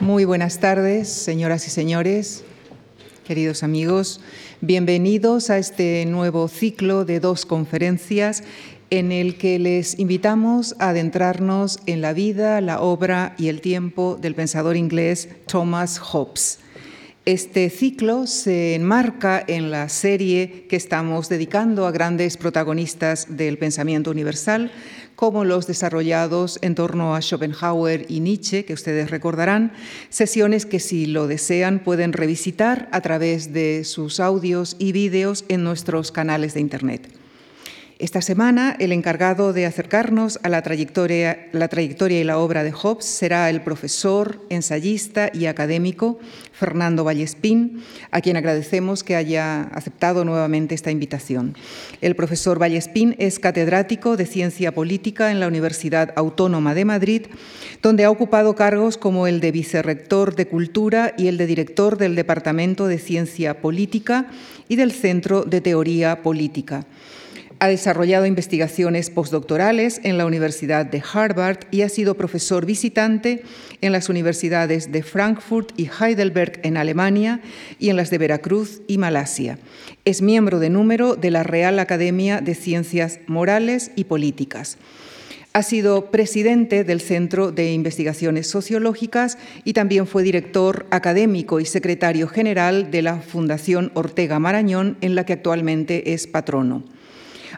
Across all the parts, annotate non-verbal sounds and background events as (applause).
Muy buenas tardes, señoras y señores, queridos amigos. Bienvenidos a este nuevo ciclo de dos conferencias en el que les invitamos a adentrarnos en la vida, la obra y el tiempo del pensador inglés Thomas Hobbes. Este ciclo se enmarca en la serie que estamos dedicando a grandes protagonistas del pensamiento universal, como los desarrollados en torno a Schopenhauer y Nietzsche, que ustedes recordarán, sesiones que si lo desean pueden revisitar a través de sus audios y vídeos en nuestros canales de Internet. Esta semana, el encargado de acercarnos a la trayectoria, y la obra de Hobbes será el profesor, ensayista y académico Fernando Vallespín, a quien agradecemos que haya aceptado nuevamente esta invitación. El profesor Vallespín es catedrático de Ciencia Política en la Universidad Autónoma de Madrid, donde ha ocupado cargos como el de vicerrector de Cultura y el de director del Departamento de Ciencia Política y del Centro de Teoría Política. Ha desarrollado investigaciones postdoctorales en la Universidad de Harvard y ha sido profesor visitante en las universidades de Frankfurt y Heidelberg en Alemania y en las de Veracruz y Malasia. Es miembro de número de la Real Academia de Ciencias Morales y Políticas. Ha sido presidente del Centro de Investigaciones Sociológicas y también fue director académico y secretario general de la Fundación Ortega Marañón, en la que actualmente es patrono.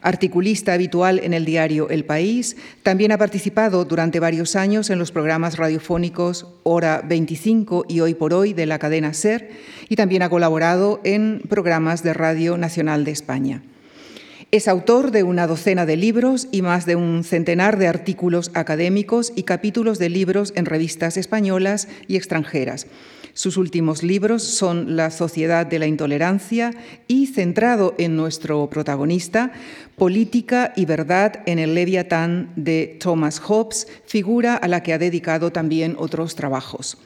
Articulista habitual en el diario El País, también ha participado durante varios años en los programas radiofónicos Hora 25 y Hoy por Hoy de la cadena SER y también ha colaborado en programas de Radio Nacional de España. Es autor de una docena de libros y más de un centenar de artículos académicos y capítulos de libros en revistas españolas y extranjeras. Sus últimos libros son La sociedad de la intolerancia y, centrado en nuestro protagonista, Política y verdad en el Leviatán de Thomas Hobbes, figura a la que ha dedicado también otros trabajos.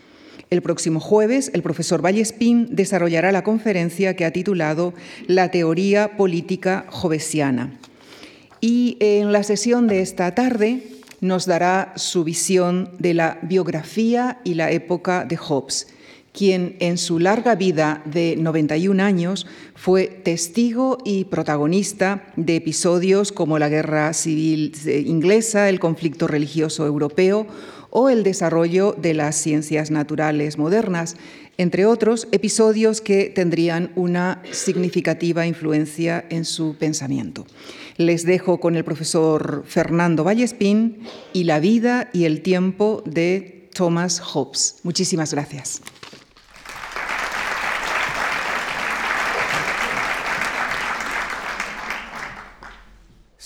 El próximo jueves, el profesor Vallespín desarrollará la conferencia que ha titulado La teoría política hobbesiana. Y en la sesión de esta tarde nos dará su visión de la biografía y la época de Hobbes quien en su larga vida de 91 años fue testigo y protagonista de episodios como la Guerra Civil Inglesa, el conflicto religioso europeo o el desarrollo de las ciencias naturales modernas, entre otros episodios que tendrían una significativa influencia en su pensamiento. Les dejo con el profesor Fernando Vallespín y la vida y el tiempo de Thomas Hobbes. Muchísimas gracias.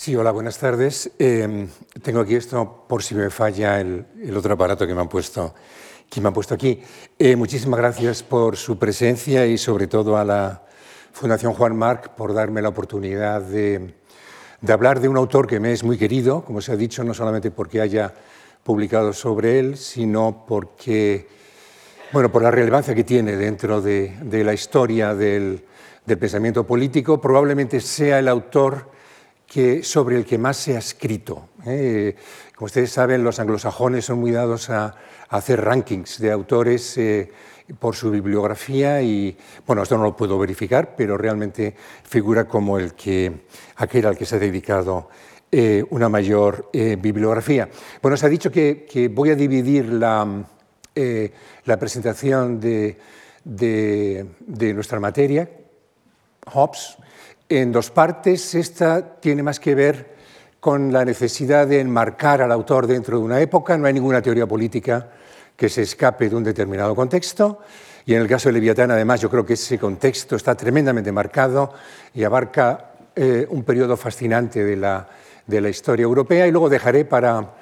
Sí, hola, buenas tardes. Em, tengo aquí esto por si me falla el, otro aparato que me han puesto, que me han puesto aquí. Eh, muchísimas gracias por su presencia y sobre todo a la Fundación Juan Marc por darme la oportunidad de, hablar de un autor que me es muy querido, como se ha dicho, no solamente porque haya publicado sobre él, sino porque, bueno, por la relevancia que tiene dentro de, de la historia del, del pensamiento político. Probablemente sea el autor que, sobre el que más se ha escrito. ¿eh? Como ustedes saben, los anglosajones son muy dados a, hacer rankings de autores eh, por su bibliografía y, bueno, esto no lo puedo verificar, pero realmente figura como el que, aquel al que se ha dedicado eh, una mayor bibliografía. Bueno, se ha dicho que, voy a dividir la, la presentación de, de, de nuestra materia, Hobbes, en dos partes. Esta tiene más que ver con la necesidad de enmarcar al autor dentro de una época. No hay ninguna teoría política que se escape de un determinado contexto. Y en el caso de Leviatán, además, yo creo que ese contexto está tremendamente marcado y abarca eh, un periodo fascinante de la, historia europea. Y luego dejaré para,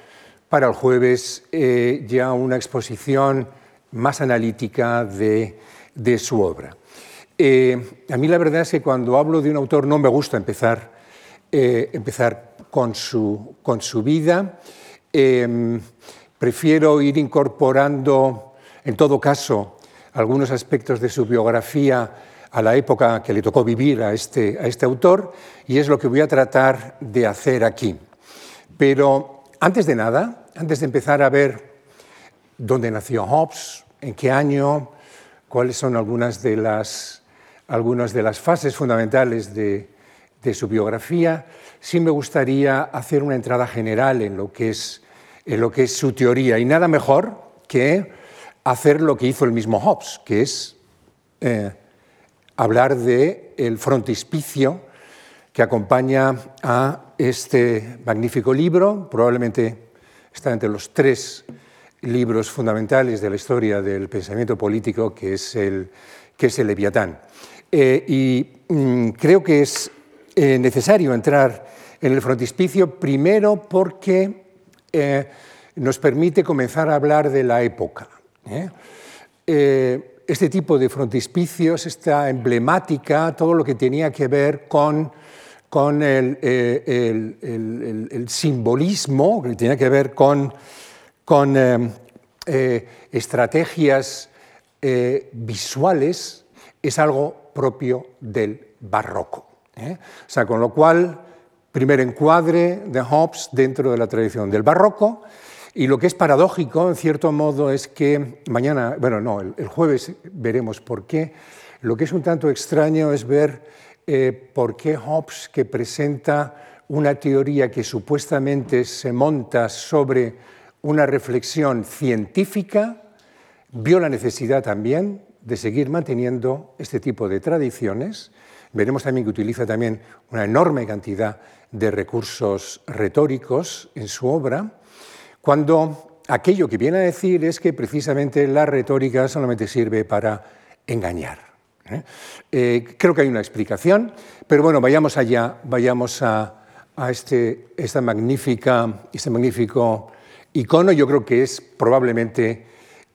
el jueves eh, ya una exposición más analítica de su obra. Eh, a mí la verdad es que cuando hablo de un autor no me gusta empezar, eh, empezar con, su, con, su, vida. Em, prefiero ir incorporando, en todo caso, algunos aspectos de su biografía a la época que le tocó vivir a este, a este autor y es lo que voy a tratar de hacer aquí. Pero antes de nada, antes de empezar a ver dónde nació Hobbes, en qué año, cuáles son algunas de las, algunas de las fases fundamentales de, de su biografía, sí me gustaría hacer una entrada general en lo que es, lo que es su teoría. Y nada mejor que hacer lo que hizo el mismo Hobbes, que es eh, hablar el frontispicio que acompaña a este magnífico libro, probablemente está entre los tres libros fundamentales de la historia del pensamiento político, que es el, que es el Leviatán. Eh, y mm, creo que es eh, necesario entrar en el frontispicio primero porque eh, nos permite comenzar a hablar de la época. este tipo de frontispicios, esta emblemática, todo lo que tenía que ver con con el, el, simbolismo, que tenía que ver con, con estrategias visuales, es algo propio del barroco. ¿eh? O sea, con lo cual, primer encuadre de Hobbes dentro de la tradición del barroco. Y lo que es paradójico, en cierto modo, es que mañana, bueno, no, el, jueves veremos por qué. Lo que es un tanto extraño es ver eh, por qué Hobbes, que presenta una teoría que supuestamente se monta sobre una reflexión científica, vio la necesidad también de seguir manteniendo este tipo de tradiciones Veremos también que utiliza también una enorme cantidad de recursos retóricos en su obra, cuando aquello que viene a decir es que precisamente la retórica solamente sirve para engañar. ¿eh? Eh, creo que hay una explicación, pero bueno, vayamos allá, vayamos a, este, esta magnífica, este magnífico icono. Yo creo que es probablemente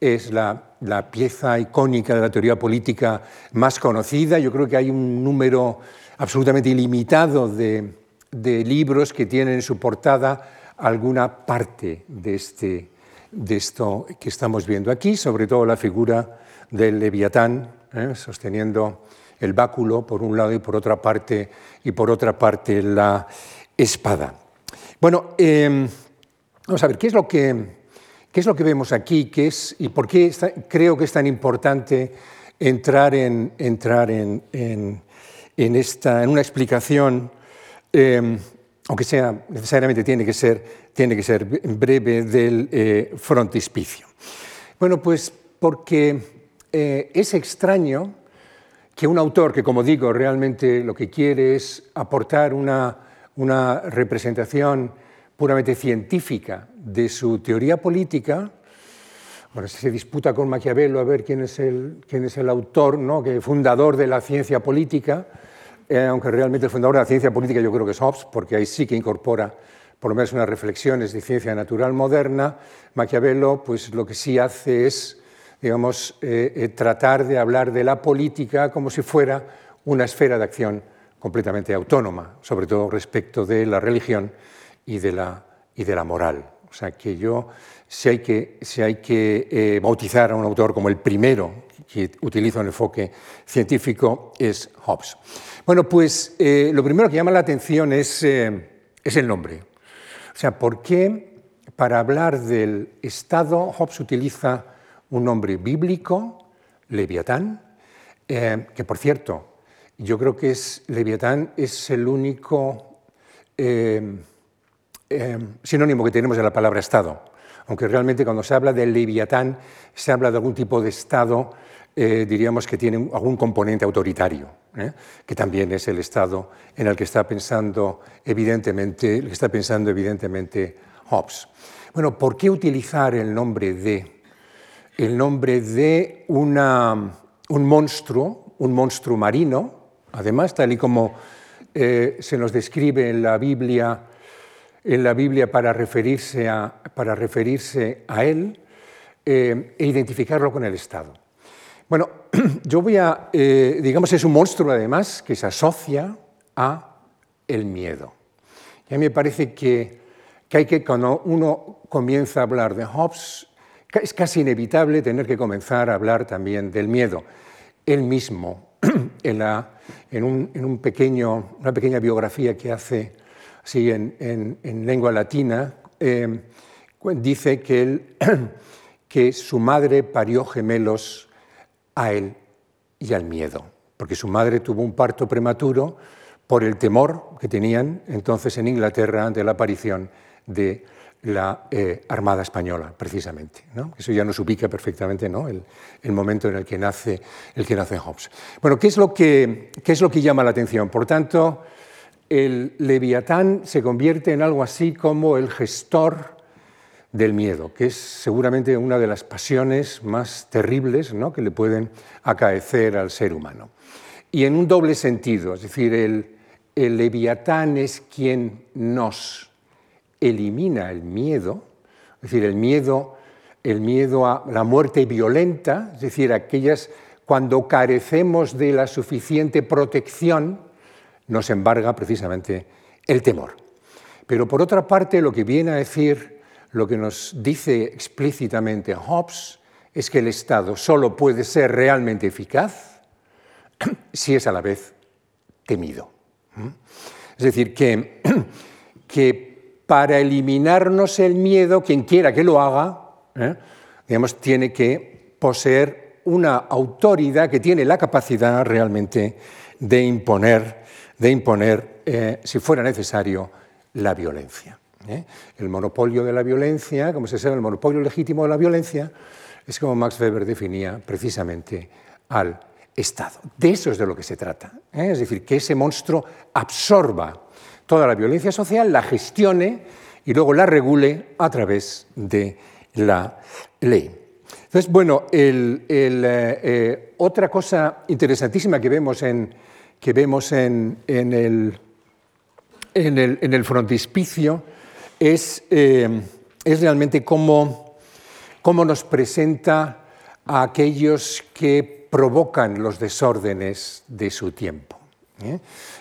es la pieza icónica de la teoría política más conocida. Yo creo que hay un número absolutamente ilimitado de, libros que tienen en su portada alguna parte de, este, de esto que estamos viendo aquí, sobre todo la figura del leviatán ¿eh? sosteniendo el báculo por un lado y por otra parte, y por otra parte la espada. Bueno, em, vamos a ver, ¿qué es lo que ¿Qué es lo que vemos aquí? ¿Qué es, ¿Y por qué creo que es tan importante entrar en, entrar en, en, esta, en una explicación, em, aunque sea necesariamente tiene que ser, tiene que ser breve, del eh, frontispicio? Bueno, pues porque eh, es extraño que un autor que, como digo, realmente lo que quiere es aportar una, una representación puramente científica de su teoría política, bueno, se disputa con Maquiavelo a ver quién es el, quién es el autor, ¿no? que fundador de la ciencia política, eh, aunque realmente el fundador de la ciencia política yo creo que es Hobbes, porque ahí sí que incorpora por lo menos unas reflexiones de ciencia natural moderna. Maquiavelo, pues lo que sí hace es, digamos, eh, eh, tratar de hablar de la política como si fuera una esfera de acción completamente autónoma, sobre todo respecto de la religión y de la, y de la moral. O sea, que yo, si hay que, si hay que eh, bautizar a un autor como el primero que utiliza un enfoque científico, es Hobbes. Bueno, pues eh, lo primero que llama la atención es, eh, es el nombre. O sea, ¿por qué para hablar del Estado Hobbes utiliza un nombre bíblico, Leviatán, que por cierto, yo creo que es, Leviatán es el único Em, sinónimo que tenemos de la palabra Estado, aunque realmente cuando se habla del leviatán se habla de algún tipo de Estado, eh, diríamos que tiene algún componente autoritario, ¿eh? que también es el Estado en el que está pensando evidentemente, que está pensando evidentemente Hobbes. Bueno, ¿por qué utilizar el nombre de? El nombre de una, un monstruo, un monstruo marino, además, tal y como eh, se nos describe en la Biblia en la Biblia para referirse a, para referirse a él eh, e identificarlo con el Estado. Bueno, (clears throat) yo voy a, eh, digamos, es un monstruo además que se asocia a el miedo. Y a mí me parece que, que hay que, cuando uno comienza a hablar de Hobbes, es casi inevitable tener que comenzar a hablar también del miedo. Él mismo, (clears throat) en, la, en, un, en un pequeño, una pequeña biografía que hace en, lengua latina, eh, dice (clears throat) que su madre parió gemelos a él y al miedo, porque su madre tuvo un parto prematuro por el temor que tenían entonces en Inglaterra ante la aparición de la eh, Armada Española, precisamente. Eso ya nos ubica perfectamente el, momento en el que nace, el que nace Hobbes. Bueno, ¿qué es, lo que, ¿qué es lo que llama la atención? Por tanto, el leviatán se convierte en algo así como el gestor del miedo, que es seguramente una de las pasiones más terribles ¿no? que le pueden acaecer al ser humano. Y en un doble sentido, es decir, el, el leviatán es quien nos elimina el miedo, es decir, el miedo, el miedo a la muerte violenta, es decir, aquellas cuando carecemos de la suficiente protección, nos embarga precisamente el temor. Pero por otra parte, lo que viene a decir, lo que nos dice explícitamente Hobbes, es que el Estado solo puede ser realmente eficaz si es a la vez temido. Es decir, que, que para eliminarnos el miedo, quien quiera que lo haga, ¿eh? digamos, tiene que poseer una autoridad que tiene la capacidad realmente de imponer, de imponer eh, si fuera necesario, la violencia. ¿eh? El monopolio de la violencia, como se sabe, el monopolio legítimo de la violencia, es como Max Weber definía precisamente al Estado. De eso es de lo que se trata. Es decir, que ese monstruo absorba toda la violencia social, la gestione y luego la regule a través de la ley. Entonces, bueno, eh, eh, otra cosa interesantísima que vemos en, que vemos en, el, en, el, frontispicio es, eh, es realmente cómo, cómo nos presenta a aquellos que provocan los desórdenes de su tiempo. ¿eh?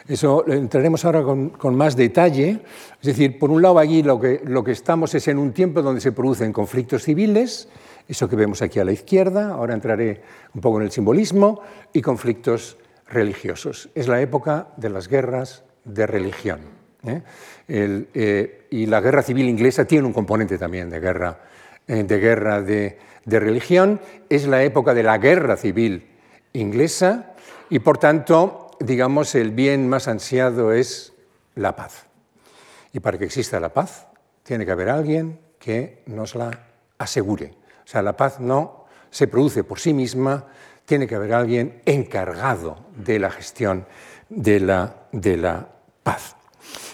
Eso entraremos ahora con, más detalle. Es decir, por un lado, allí lo que, lo que estamos es en un tiempo donde se producen conflictos civiles, eso que vemos aquí a la izquierda, ahora entraré un poco en el simbolismo, y conflictos religiosos. Es la época de las guerras de religión. ¿eh? Eh, y la guerra civil inglesa tiene un componente también de guerra, de, guerra de, de religión. Es la época de la guerra civil inglesa y, por tanto, digamos, el bien más ansiado es la paz. Y para que exista la paz, tiene que haber alguien que nos la asegure. O sea, la paz no se produce por sí misma, tiene que haber alguien encargado de la gestión de la, de la paz.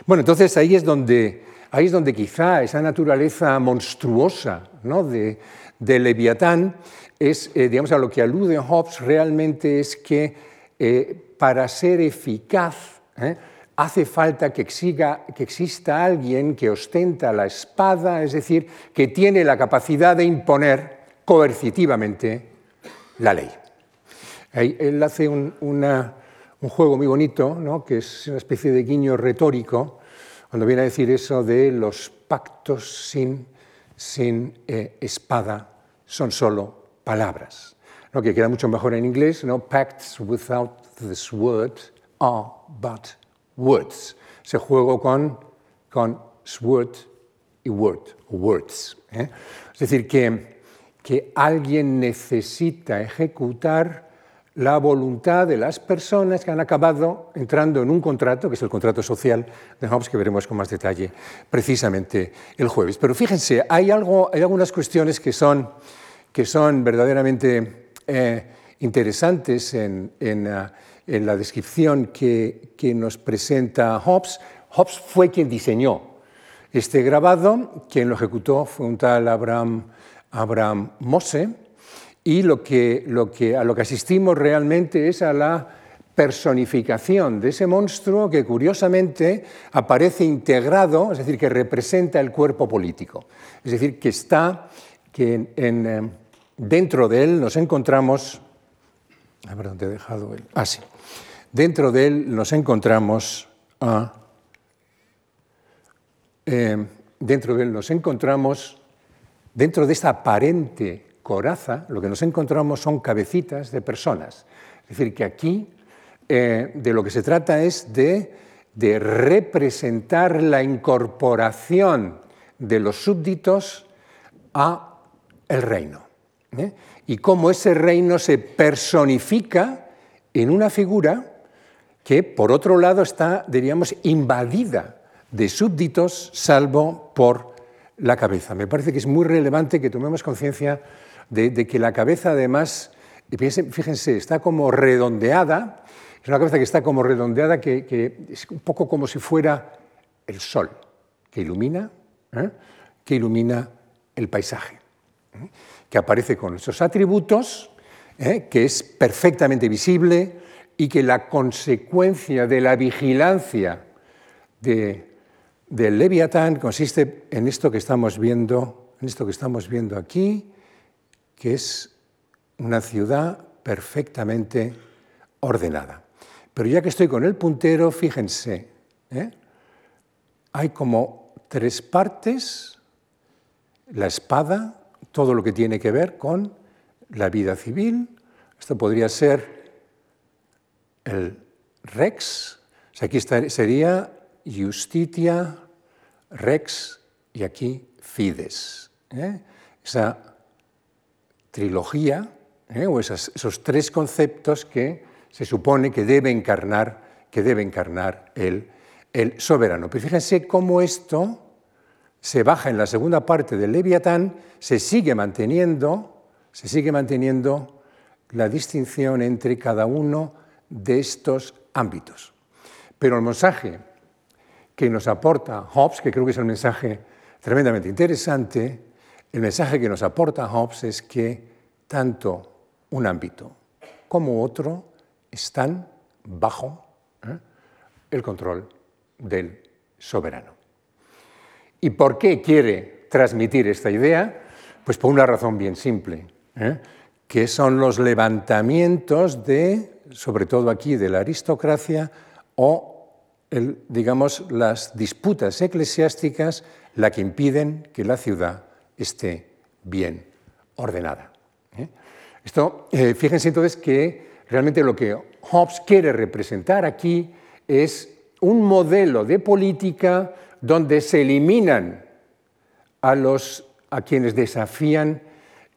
Bueno, entonces ahí es donde, ahí es donde quizá esa naturaleza monstruosa ¿no? de, Leviatán es, eh, digamos, a lo que alude Hobbes realmente es que eh, para ser eficaz, ¿eh? hace falta que, que exista alguien que ostenta la espada, es decir, que tiene la capacidad de imponer coercitivamente la ley. Él hace un, juego muy bonito, ¿no? que es una especie de guiño retórico, cuando viene a decir eso de los pactos sin, eh, espada son solo palabras, ¿no? que queda mucho mejor en inglés, ¿no? pacts without the sword are but words. Se juego con, sword y word, words. ¿eh? Es decir, que alguien necesita ejecutar la voluntad de las personas que han acabado entrando en un contrato, que es el contrato social de Hobbes, que veremos con más detalle precisamente el jueves. Pero fíjense, hay, algunas cuestiones que son, que son verdaderamente eh, interesantes en, uh, en la descripción que, nos presenta Hobbes. Hobbes fue quien diseñó este grabado, quien lo ejecutó fue un tal Abraham, Abraham Mose, y lo que, a lo que asistimos realmente es a la personificación de ese monstruo que curiosamente aparece integrado, es decir, que representa el cuerpo político. Es decir, que está, que en, eh, dentro de él nos encontramos a ver dónde he dejado él. Ah, sí. Dentro de él nos encontramos eh, dentro de él nos encontramos, dentro de esta aparente coraza, lo que nos encontramos son cabecitas de personas. Es decir, que aquí eh, de lo que se trata es de, representar la incorporación de los súbditos a el reino. ¿eh? y cómo ese reino se personifica en una figura que, por otro lado, está, diríamos, invadida de súbditos, salvo por la cabeza. Me parece que es muy relevante que tomemos conciencia de, que la cabeza, además, fíjense, está como redondeada, es una cabeza que está como redondeada, que, es un poco como si fuera el sol, que ilumina, ¿eh? que ilumina el paisaje, ¿eh? que aparece con esos atributos, ¿eh? que es perfectamente visible y que la consecuencia de la vigilancia de, del Leviatán consiste en esto que estamos viendo, en esto que estamos viendo aquí, que es una ciudad perfectamente ordenada. Pero ya que estoy con el puntero, fíjense, ¿eh? hay como tres partes, la espada, todo lo que tiene que ver con la vida civil, esto podría ser el rex, o sea, aquí sería justitia, rex y aquí fides. ¿eh? Trilogía, ¿eh? o esos tres conceptos que se supone que debe encarnar, que debe encarnar el, el soberano. Pero fíjense cómo esto se baja en la segunda parte del Leviatán, se sigue manteniendo, se sigue manteniendo la distinción entre cada uno de estos ámbitos. Pero el mensaje que nos aporta Hobbes, que creo que es un mensaje tremendamente interesante, el mensaje que nos aporta Hobbes es que tanto un ámbito como otro están bajo ¿eh? el control del soberano. ¿Y por qué quiere transmitir esta idea? Pues por una razón bien simple, ¿eh? que son los levantamientos de, sobre todo aquí, de la aristocracia o digamos, las disputas eclesiásticas la que impiden que la ciudad esté bien ordenada. ¿eh? Esto, eh, fíjense entonces que realmente lo que Hobbes quiere representar aquí es un modelo de política donde se eliminan a, los, a quienes desafían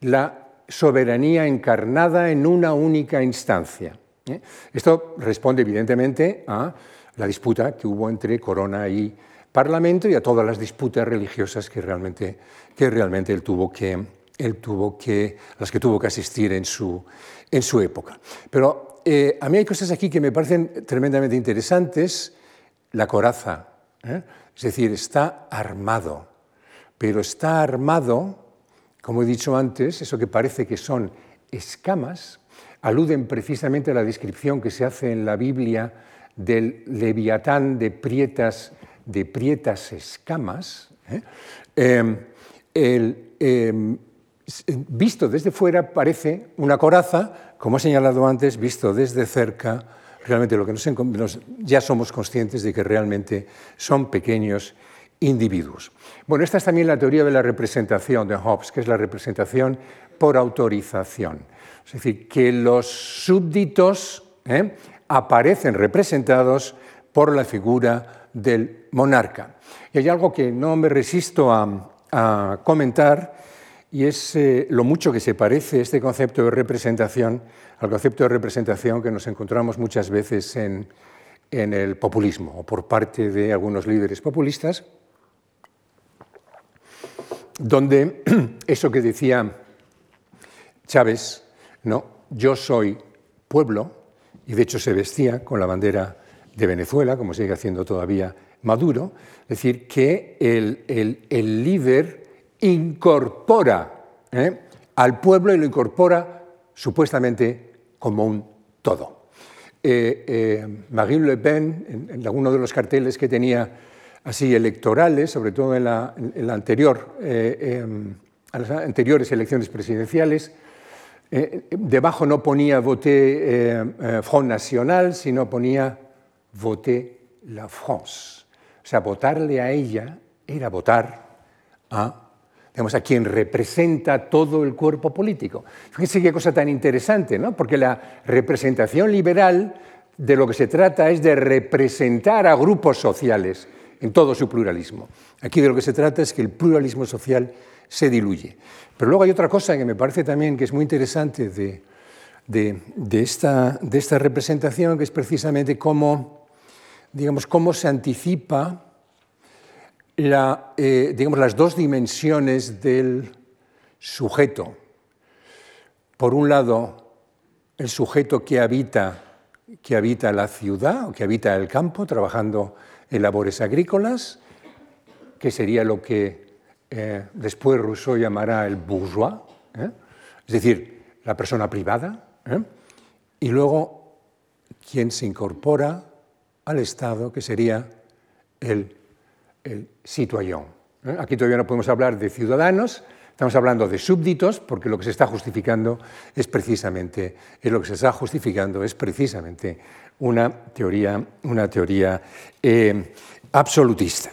la soberanía encarnada en una única instancia. ¿eh? Esto responde evidentemente a la disputa que hubo entre Corona y Parlamento y a todas las disputas religiosas que realmente, que realmente él tuvo que, él tuvo que, las que tuvo que asistir en su, en su época. Pero eh, a mí hay cosas aquí que me parecen tremendamente interesantes. La coraza, ¿eh? es decir, está armado, pero está armado, como he dicho antes, eso que parece que son escamas, aluden precisamente a la descripción que se hace en la Biblia del leviatán de prietas, de prietas escamas, ¿eh? Em, em, visto desde fuera parece una coraza, como he señalado antes, visto desde cerca, realmente lo que nos, ya somos conscientes de que realmente son pequeños individuos. Bueno, esta es también la teoría de la representación de Hobbes, que es la representación por autorización. Es decir, que los súbditos ¿eh? aparecen representados por la figura del monarca. Y hay algo que no me resisto a, comentar y es eh, lo mucho que se parece este concepto de representación al concepto de representación que nos encontramos muchas veces en, en el populismo o por parte de algunos líderes populistas, donde (clears throat) eso que decía Chávez, no, yo soy pueblo, y de hecho se vestía con la bandera de Venezuela, como sigue haciendo todavía Maduro, es decir, que el, líder incorpora ¿eh? al pueblo y lo incorpora supuestamente como un todo. Eh, eh, Marine Le Pen, en, alguno de los carteles que tenía así electorales, sobre todo en, la, anterior, em, las anteriores elecciones presidenciales, eh, debajo no ponía voté eh, eh, Front National, sino ponía voté la France. O sea, votarle a ella era votar a, digamos, a quien representa todo el cuerpo político. Fíjense qué cosa tan interesante, ¿no? Porque la representación liberal de lo que se trata es de representar a grupos sociales en todo su pluralismo. Aquí de lo que se trata es que el pluralismo social se diluye. Pero luego hay otra cosa que me parece también que es muy interesante de, de, esta, de esta, representación, que es precisamente cómo, digamos, cómo se anticipa la, eh, digamos, las dos dimensiones del sujeto. Por un lado, el sujeto que habita, que habita la ciudad o que habita el campo, trabajando en labores agrícolas, que sería lo que eh, después Rousseau llamará el bourgeois, ¿eh? es decir, la persona privada. Y luego, quien se incorpora al Estado, que sería el, el citoyen. ¿eh? Aquí todavía no podemos hablar de ciudadanos, estamos hablando de súbditos, porque lo que se está justificando es precisamente, es lo que se está justificando es precisamente una teoría, una teoría eh, absolutista.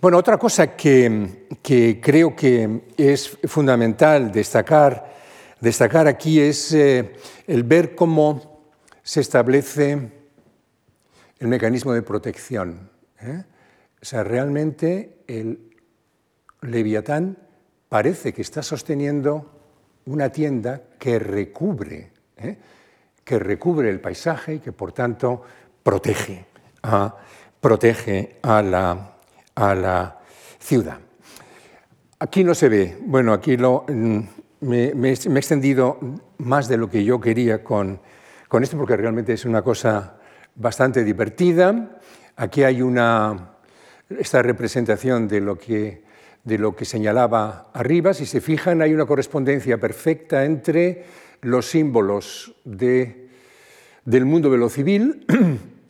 Bueno, otra cosa que, que, creo que es fundamental destacar, destacar aquí es el ver cómo se establece el mecanismo de protección. ¿eh? O sea, realmente el leviatán parece que está sosteniendo una tienda que recubre, ¿eh? que recubre el paisaje y que por tanto protege a, protege a, la, a la ciudad. Aquí no se ve, bueno, aquí lo, mm, me, he extendido más de lo que yo quería con, con esto, porque realmente es una cosa bastante divertida. Aquí hay una, esta representación de lo que, de lo que señalaba arriba. Si se fijan, hay una correspondencia perfecta entre los símbolos de, del mundo de lo civil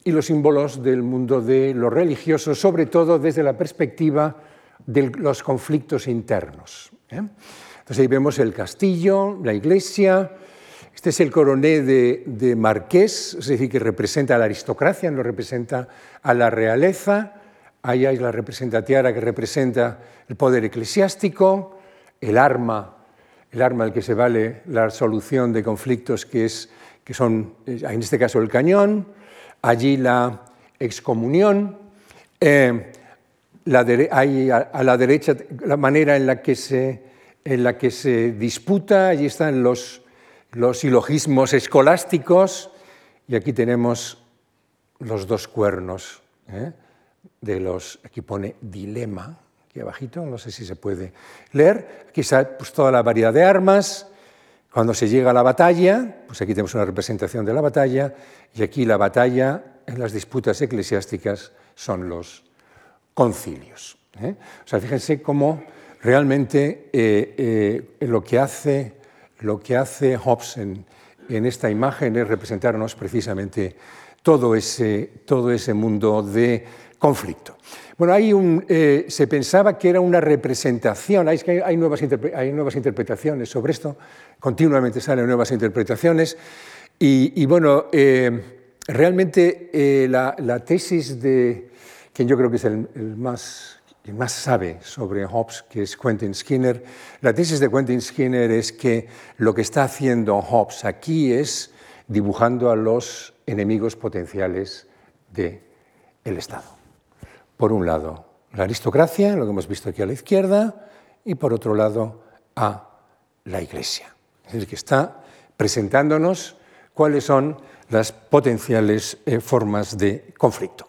y los símbolos del mundo de lo religioso, sobre todo desde la perspectiva de los conflictos internos. ¿eh? Entonces ahí vemos el castillo, la iglesia. Este es el coroné de, Marqués, es decir, que representa a la aristocracia, no representa a la realeza. Ahí hay la representatiara que representa el poder eclesiástico, el arma, el arma al que se vale la solución de conflictos, que, es, que son, en este caso, el cañón. Allí la excomunión. Eh, la hay a la derecha la manera en la que se en la que se disputa, allí están los, los silogismos escolásticos, y aquí tenemos los dos cuernos ¿eh? de los, aquí pone dilema, aquí abajito, no sé si se puede leer, aquí está pues, toda la variedad de armas, cuando se llega a la batalla, pues aquí tenemos una representación de la batalla, y aquí la batalla en las disputas eclesiásticas son los concilios. ¿eh? O sea, fíjense cómo Realmente eh, lo, que hace, lo que hace Hobbes en, esta imagen es representarnos precisamente todo ese, todo ese mundo de conflicto. Bueno, hay un, eh, se pensaba que era una representación, hay, hay, nuevas hay, nuevas interpretaciones sobre esto, continuamente salen nuevas interpretaciones, y, bueno, realmente la, tesis de, quien yo creo que es el más quien más sabe sobre Hobbes, que es Quentin Skinner. La tesis de Quentin Skinner es que lo que está haciendo Hobbes aquí es dibujando a los enemigos potenciales del el Estado. Por un lado, la aristocracia, lo que hemos visto aquí a la izquierda, y por otro lado, a la Iglesia. Es decir, que está presentándonos cuáles son las potenciales eh, formas de conflicto.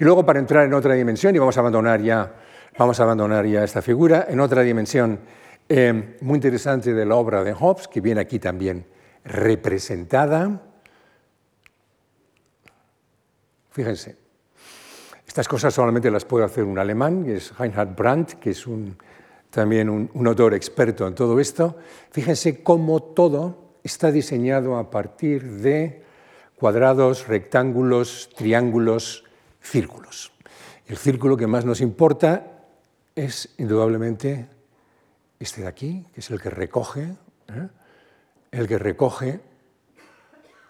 Y luego, para entrar en otra dimensión, y vamos a abandonar ya Vamos a abandonar ya esta figura en otra dimensión eh, muy interesante de la obra de Hobbes, que viene aquí también representada. Fíjense, estas cosas solamente las puede hacer un alemán, que es Reinhard Brandt, que es también un, un autor experto en todo esto. Fíjense cómo todo está diseñado a partir de cuadrados, rectángulos, triángulos, círculos. El círculo que más nos importa es indudablemente este de aquí, que es el que recoge, ¿eh? el que recoge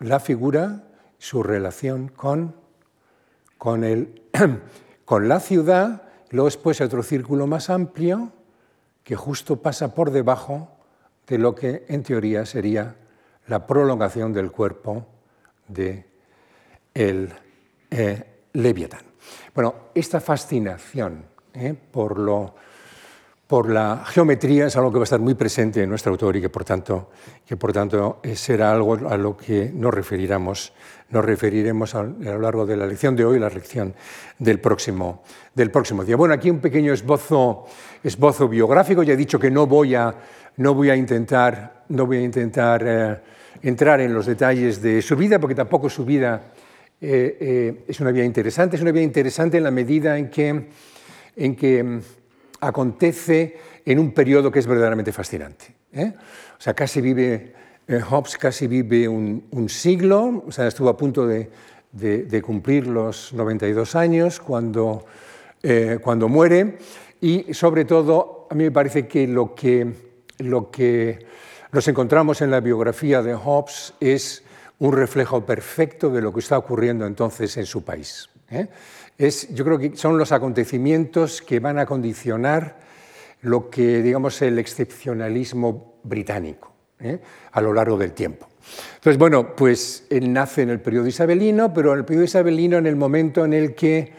la figura, su relación con, con, el, (clears throat) con la ciudad, luego después otro círculo más amplio que justo pasa por debajo de lo que en teoría sería la prolongación del cuerpo de el eh, Leviatán. Bueno, esta fascinación ¿eh? por, lo, por la geometría es algo que va a estar muy presente en nuestro autor y que por tanto, que por tanto eh, será algo a lo que nos referiremos, nos referiremos a, lo largo de la lección de hoy y la lección del próximo, del próximo día. Bueno, aquí un pequeño esbozo, esbozo biográfico. Ya he dicho que no voy a, no voy a intentar, no voy a intentar eh, entrar en los detalles de su vida, porque tampoco su vida eh, es una vida interesante. Es una vida interesante en la medida en que, en que acontece en un periodo que es verdaderamente fascinante. ¿eh? O sea, casi vive, eh, Hobbes casi vive un, siglo, o sea, estuvo a punto de, cumplir los 92 años cuando, eh, cuando muere y sobre todo a mí me parece que lo, que lo que nos encontramos en la biografía de Hobbes es un reflejo perfecto de lo que está ocurriendo entonces en su país yo creo que son los acontecimientos que van a condicionar lo que, digamos, el excepcionalismo británico ¿eh? a lo largo del tiempo. Entonces, bueno, pues él nace en el periodo isabelino, pero en el periodo isabelino, en el momento en el que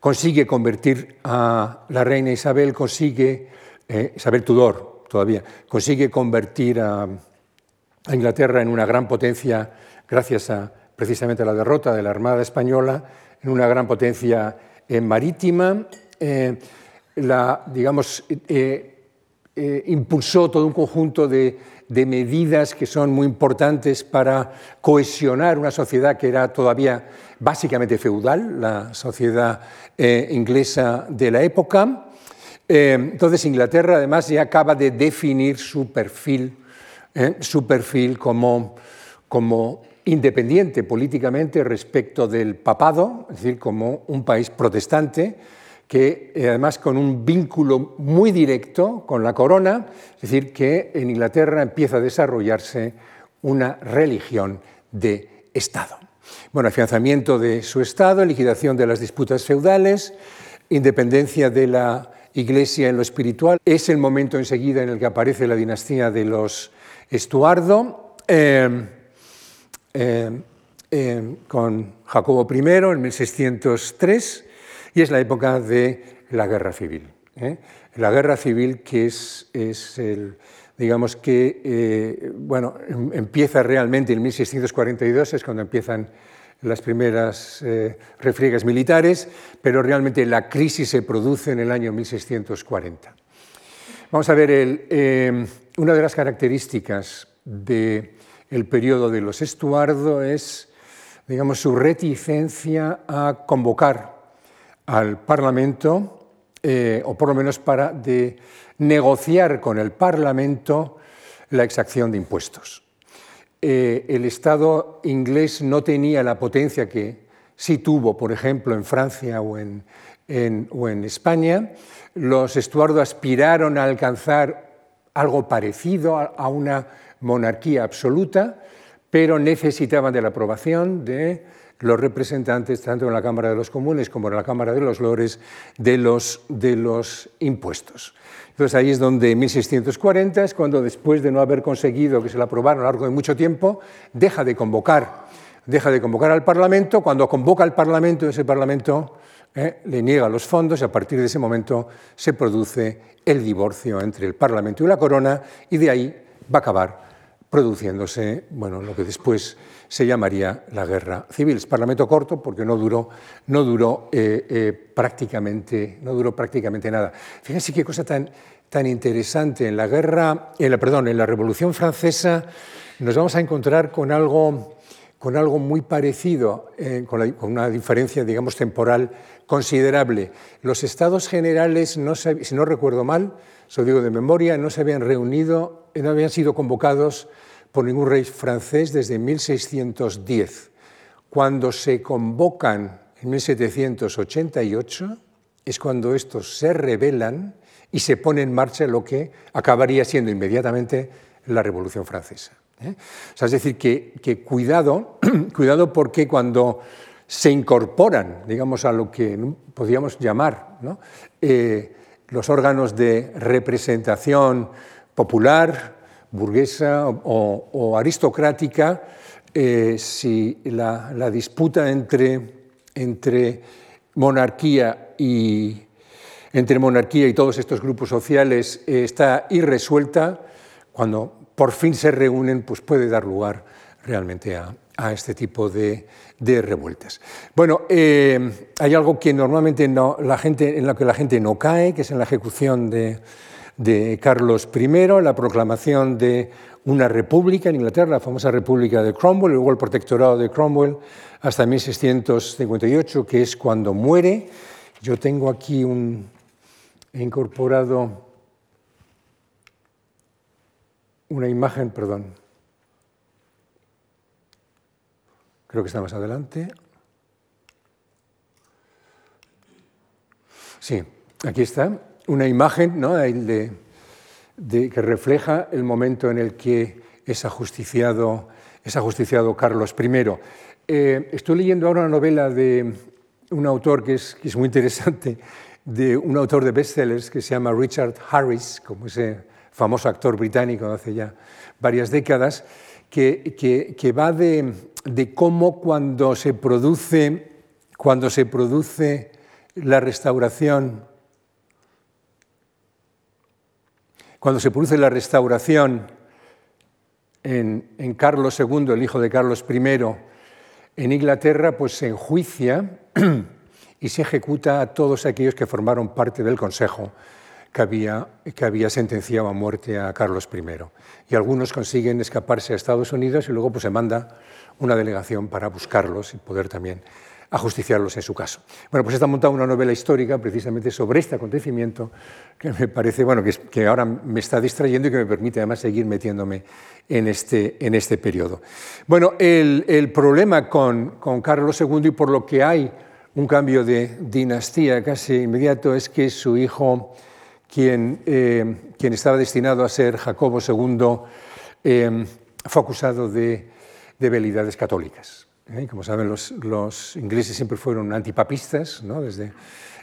consigue convertir a la reina Isabel, consigue, eh, Isabel Tudor todavía, consigue convertir a, a Inglaterra en una gran potencia gracias a precisamente a la derrota de la Armada Española una gran potencia eh, marítima. Eh, la, digamos, eh, impulsó todo un conjunto de, medidas que son muy importantes para cohesionar una sociedad que era todavía básicamente feudal, la sociedad inglesa de la época. entonces Inglaterra además ya acaba de definir su perfil, su perfil como, como independiente políticamente respecto del papado, es decir, como un país protestante, que eh, además con un vínculo muy directo con la corona, es decir, que en Inglaterra empieza a desarrollarse una religión de Estado. Bueno, afianzamiento de su Estado, liquidación de las disputas feudales, independencia de la Iglesia en lo espiritual. Es el momento enseguida en el que aparece la dinastía de los Estuardo. Eh, eh, eh, con Jacobo I en 1603 y es la época de la guerra civil. ¿eh? La guerra civil que es, es el, digamos que, bueno, em, empieza realmente en 1642, es cuando empiezan las primeras refriegas militares, pero realmente la crisis se produce en el año 1640. Vamos a ver, el, una de las características de el periodo de los Estuardo es, digamos, su reticencia a convocar al Parlamento, eh, o por lo menos para de negociar con el Parlamento la exacción de impuestos. Eh, el Estado inglés no tenía la potencia que sí tuvo, por ejemplo, en Francia o en, o en España. Los Estuardo aspiraron a alcanzar algo parecido a una monarquía absoluta, pero necesitaban de la aprobación de los representantes, tanto en la Cámara de los Comunes como en la Cámara de los Lores, de los, de los impuestos. Entonces ahí es donde en 1640 es cuando después de no haber conseguido que se la aprobara a lo largo de mucho tiempo, deja de convocar, deja de convocar al Parlamento, cuando convoca al Parlamento, ese Parlamento eh, le niega los fondos y a partir de ese momento se produce el divorcio entre el Parlamento y la corona y de ahí va a acabar produciéndose bueno, lo que después se llamaría la guerra civil. Es parlamento corto porque no duró, no duró, eh, eh, prácticamente, no duró prácticamente nada. Fíjense qué cosa tan, tan interesante. En la guerra, en la, perdón, en la Revolución Francesa nos vamos a encontrar con algo, con algo muy parecido, con, una diferencia, digamos, temporal considerable. Los estados generales, si no recuerdo mal, eso digo de memoria, no se habían reunido, no habían sido convocados por ningún rey francés desde 1610. Cuando se convocan en 1788 es cuando estos se rebelan y se pone en marcha lo que acabaría siendo inmediatamente la Revolución Francesa. ¿eh? es decir, que, cuidado, (clears throat) cuidado porque cuando se incorporan, digamos, a lo que podríamos llamar eh, los órganos de representación popular, burguesa o, aristocrática, eh, si la, disputa entre, entre monarquía y, entre monarquía y todos estos grupos sociales eh, está irresuelta, cuando por fin se reúnen, pues puede dar lugar realmente a, este tipo de, revueltas. Bueno, eh, hay algo que normalmente no, la gente, en lo que la gente no cae, que es en la ejecución de, de Carlos I, la proclamación de una república en Inglaterra, la famosa República de Cromwell, luego el protectorado de Cromwell hasta 1658, que es cuando muere. Yo tengo aquí un, he incorporado una imagen, perdón, creo que está más adelante. Sí, aquí está, una imagen ¿no? de, que refleja el momento en el que es ajusticiado, es ajusticiado Carlos I. Eh, estoy leyendo ahora una novela de un autor que es, que es muy interesante, de un autor de bestsellers que se llama Richard Harris, como ese famoso actor británico de hace ya varias décadas, que, va de, de, cómo cuando se produce, cuando se produce la restauración, cuando se produce la restauración en, en Carlos II, el hijo de Carlos I, en Inglaterra, pues se enjuicia (clears throat) y se ejecuta a todos aquellos que formaron parte del Consejo que había, que había sentenciado a muerte a Carlos I. Y algunos consiguen escaparse a Estados Unidos y luego pues, se manda una delegación para buscarlos y poder también ajusticiarlos en su caso. Bueno, pues está montada una novela histórica precisamente sobre este acontecimiento que me parece, bueno, que, que ahora me está distrayendo y que me permite además seguir metiéndome en este, en este periodo. Bueno, el, el problema con, con Carlos II y por lo que hay un cambio de dinastía casi inmediato es que su hijo, quien, eh, quien estaba destinado a ser Jacobo II, eh, fue acusado de, de católicas. ¿eh? Como saben, los, los, ingleses siempre fueron antipapistas ¿no? desde,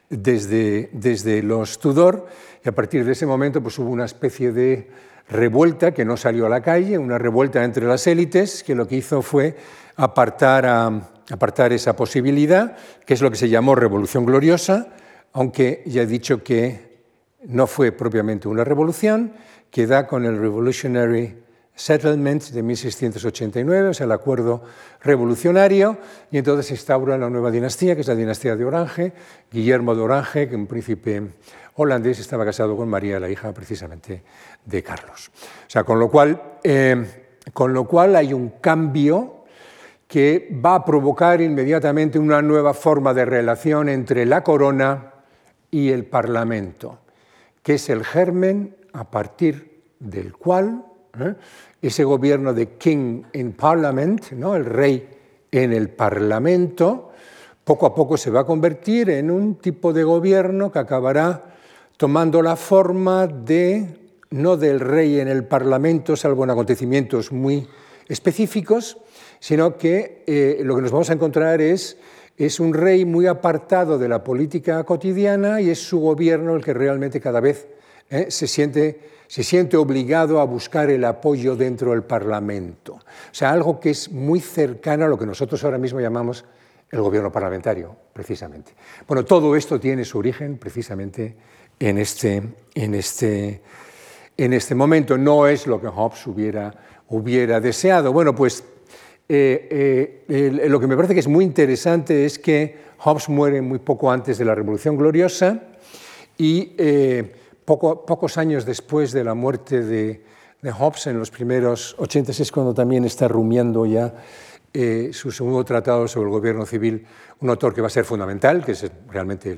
desde, desde los Tudor y a partir de ese momento pues, hubo una especie de revuelta que no salió a la calle, una revuelta entre las élites que lo que hizo fue apartar a, apartar esa posibilidad, que es lo que se llamó Revolución Gloriosa, aunque ya he dicho que no fue propiamente una revolución, que da con el Revolutionary Settlement de 1689, o sea, el acuerdo revolucionario, y entonces se instaura la nueva dinastía, que es la dinastía de Orange, Guillermo de Orange, que un príncipe holandés estaba casado con María, la hija precisamente de Carlos. O sea, con lo cual, eh, con lo cual hay un cambio que va a provocar inmediatamente una nueva forma de relación entre la corona y el Parlamento, que es el germen a partir del cual ¿eh? ese gobierno de King in Parliament, ¿no? el rey en el Parlamento, poco a poco se va a convertir en un tipo de gobierno que acabará tomando la forma de, no del rey en el Parlamento, salvo en acontecimientos muy específicos, sino que eh, lo que nos vamos a encontrar es, es un rey muy apartado de la política cotidiana y es su gobierno el que realmente cada vez eh, se, siente, se siente obligado a buscar el apoyo dentro del Parlamento. O sea, algo que es muy cercano a lo que nosotros ahora mismo llamamos el gobierno parlamentario, precisamente. Bueno, todo esto tiene su origen precisamente en este, en este, en este momento. No es lo que Hobbes hubiera, hubiera deseado. Bueno, pues eh, eh, lo que me parece que es muy interesante es que Hobbes muere muy poco antes de la Revolución Gloriosa y eh, pocos años después de la muerte de, Hobbes, en los primeros 86, cuando también está rumiando ya su segundo tratado sobre el gobierno civil, un autor que va a ser fundamental, que es realmente,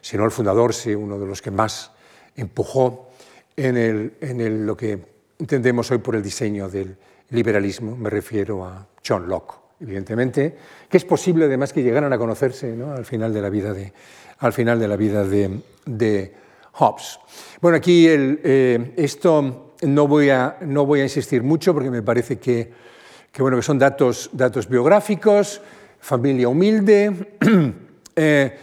si no el fundador, sí uno de los que más empujó en lo que entendemos hoy por el diseño del liberalismo, me refiero a John Locke, evidentemente, que es posible además que llegaran a conocerse al final de la vida de, al final de, la vida de, Hobbes. Bueno, aquí eh, esto no voy, a, no voy a insistir mucho porque me parece que, bueno, que son datos, datos biográficos, familia humilde, (clears throat) eh,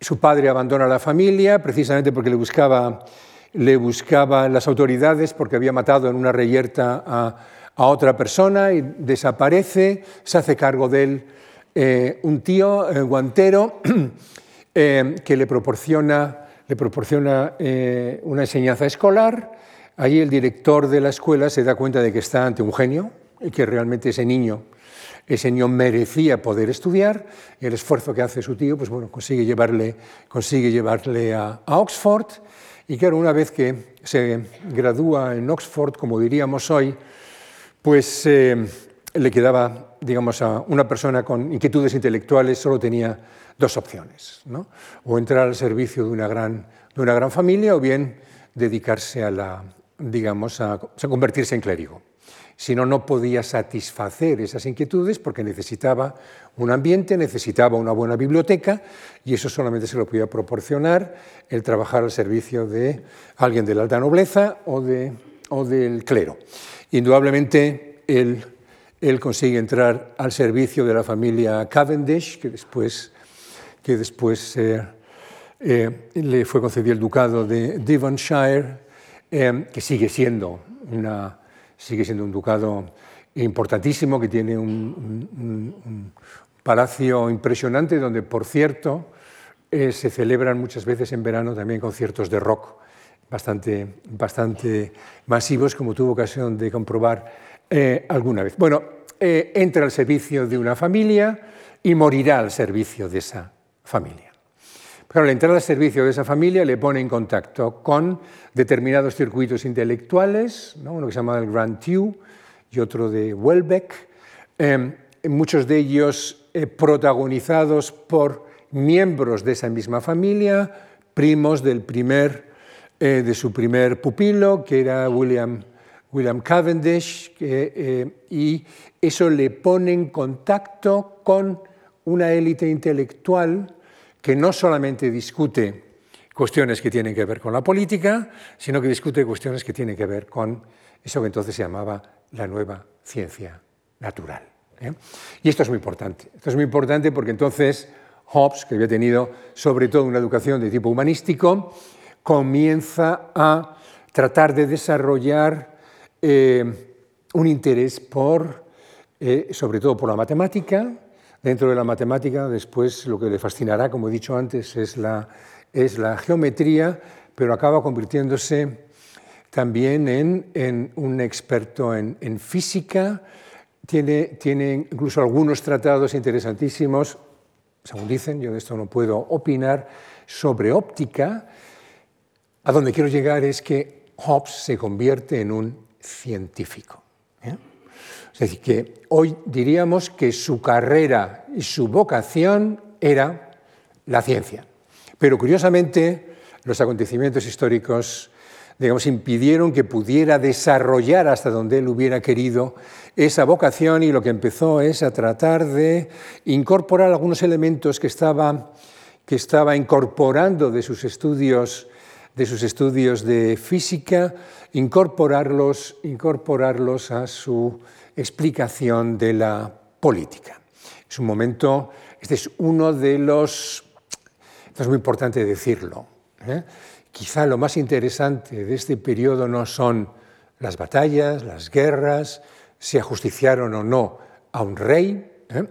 su padre abandona la familia precisamente porque le buscaba, le buscaba las autoridades porque había matado en una reyerta a a otra persona y desaparece, se hace cargo de él eh, un tío, eh, guantero, (clears throat) eh, que le proporciona le proporciona una enseñanza escolar. Allí el director de la escuela se da cuenta de que está ante un genio y que realmente ese niño, ese niño merecía poder estudiar. El esfuerzo que hace su tío, pues bueno, consigue llevarle, consigue llevarle a, Oxford. Y claro, una vez que se gradúa en Oxford, como diríamos hoy, pues eh, le quedaba, digamos, a una persona con inquietudes intelectuales, solo tenía dos opciones, ¿no? o entrar al servicio de una gran, de una gran familia o bien dedicarse a la, digamos, a, convertirse en clérigo. Si no, no podía satisfacer esas inquietudes porque necesitaba un ambiente, necesitaba una buena biblioteca y eso solamente se lo podía proporcionar el trabajar al servicio de alguien de la alta nobleza o, de, o del clero. Indudablemente, él, él consigue entrar al servicio de la familia Cavendish, que después que después eh, eh, le fue concedido el ducado de Devonshire, eh, que sigue siendo, una, sigue siendo un ducado importantísimo, que tiene un, palacio impresionante, donde, por cierto, se celebran muchas veces en verano también conciertos de rock bastante, bastante masivos, como tuvo ocasión de comprobar alguna vez. Bueno, entra al servicio de una familia y morirá al servicio de esa familia. Pero al entrar al servicio de esa familia le pone en contacto con determinados circuitos intelectuales, uno que se llama el Grand Tew y otro de Welbeck, em, muchos de ellos eh, protagonizados por miembros de esa misma familia, primos del primer, eh, de su primer pupilo, que era William, William Cavendish, eh, y eso le pone en contacto con una élite intelectual que no solamente discute cuestiones que tienen que ver con la política, sino que discute cuestiones que tienen que ver con eso que entonces se llamaba la nueva ciencia natural. ¿eh? Y esto es muy importante. Esto es muy importante porque entonces Hobbes, que había tenido sobre todo una educación de tipo humanístico, comienza a tratar de desarrollar eh, un interés por, eh, sobre todo por la matemática, Dentro de la matemática, después lo que le fascinará, como he dicho antes, es la, es la geometría, pero acaba convirtiéndose también en, un experto en, física. Tiene, tiene, incluso algunos tratados interesantísimos, según dicen, yo de esto no puedo opinar, sobre óptica. A donde quiero llegar es que Hobbes se convierte en un científico. ¿eh? Es decir, que hoy diríamos que su carrera y su vocación era la ciencia. Pero curiosamente, los acontecimientos históricos digamos, impidieron que pudiera desarrollar hasta donde él hubiera querido esa vocación y lo que empezó es a tratar de incorporar algunos elementos que estaba, que estaba incorporando de sus estudios de sus estudios de física, incorporarlos, incorporarlos a su explicación de la política. Es un momento, este es uno de los, esto es muy importante decirlo, ¿eh? quizá lo más interesante de este periodo no son las batallas, las guerras, si ajusticiaron o no a un rey. ¿eh?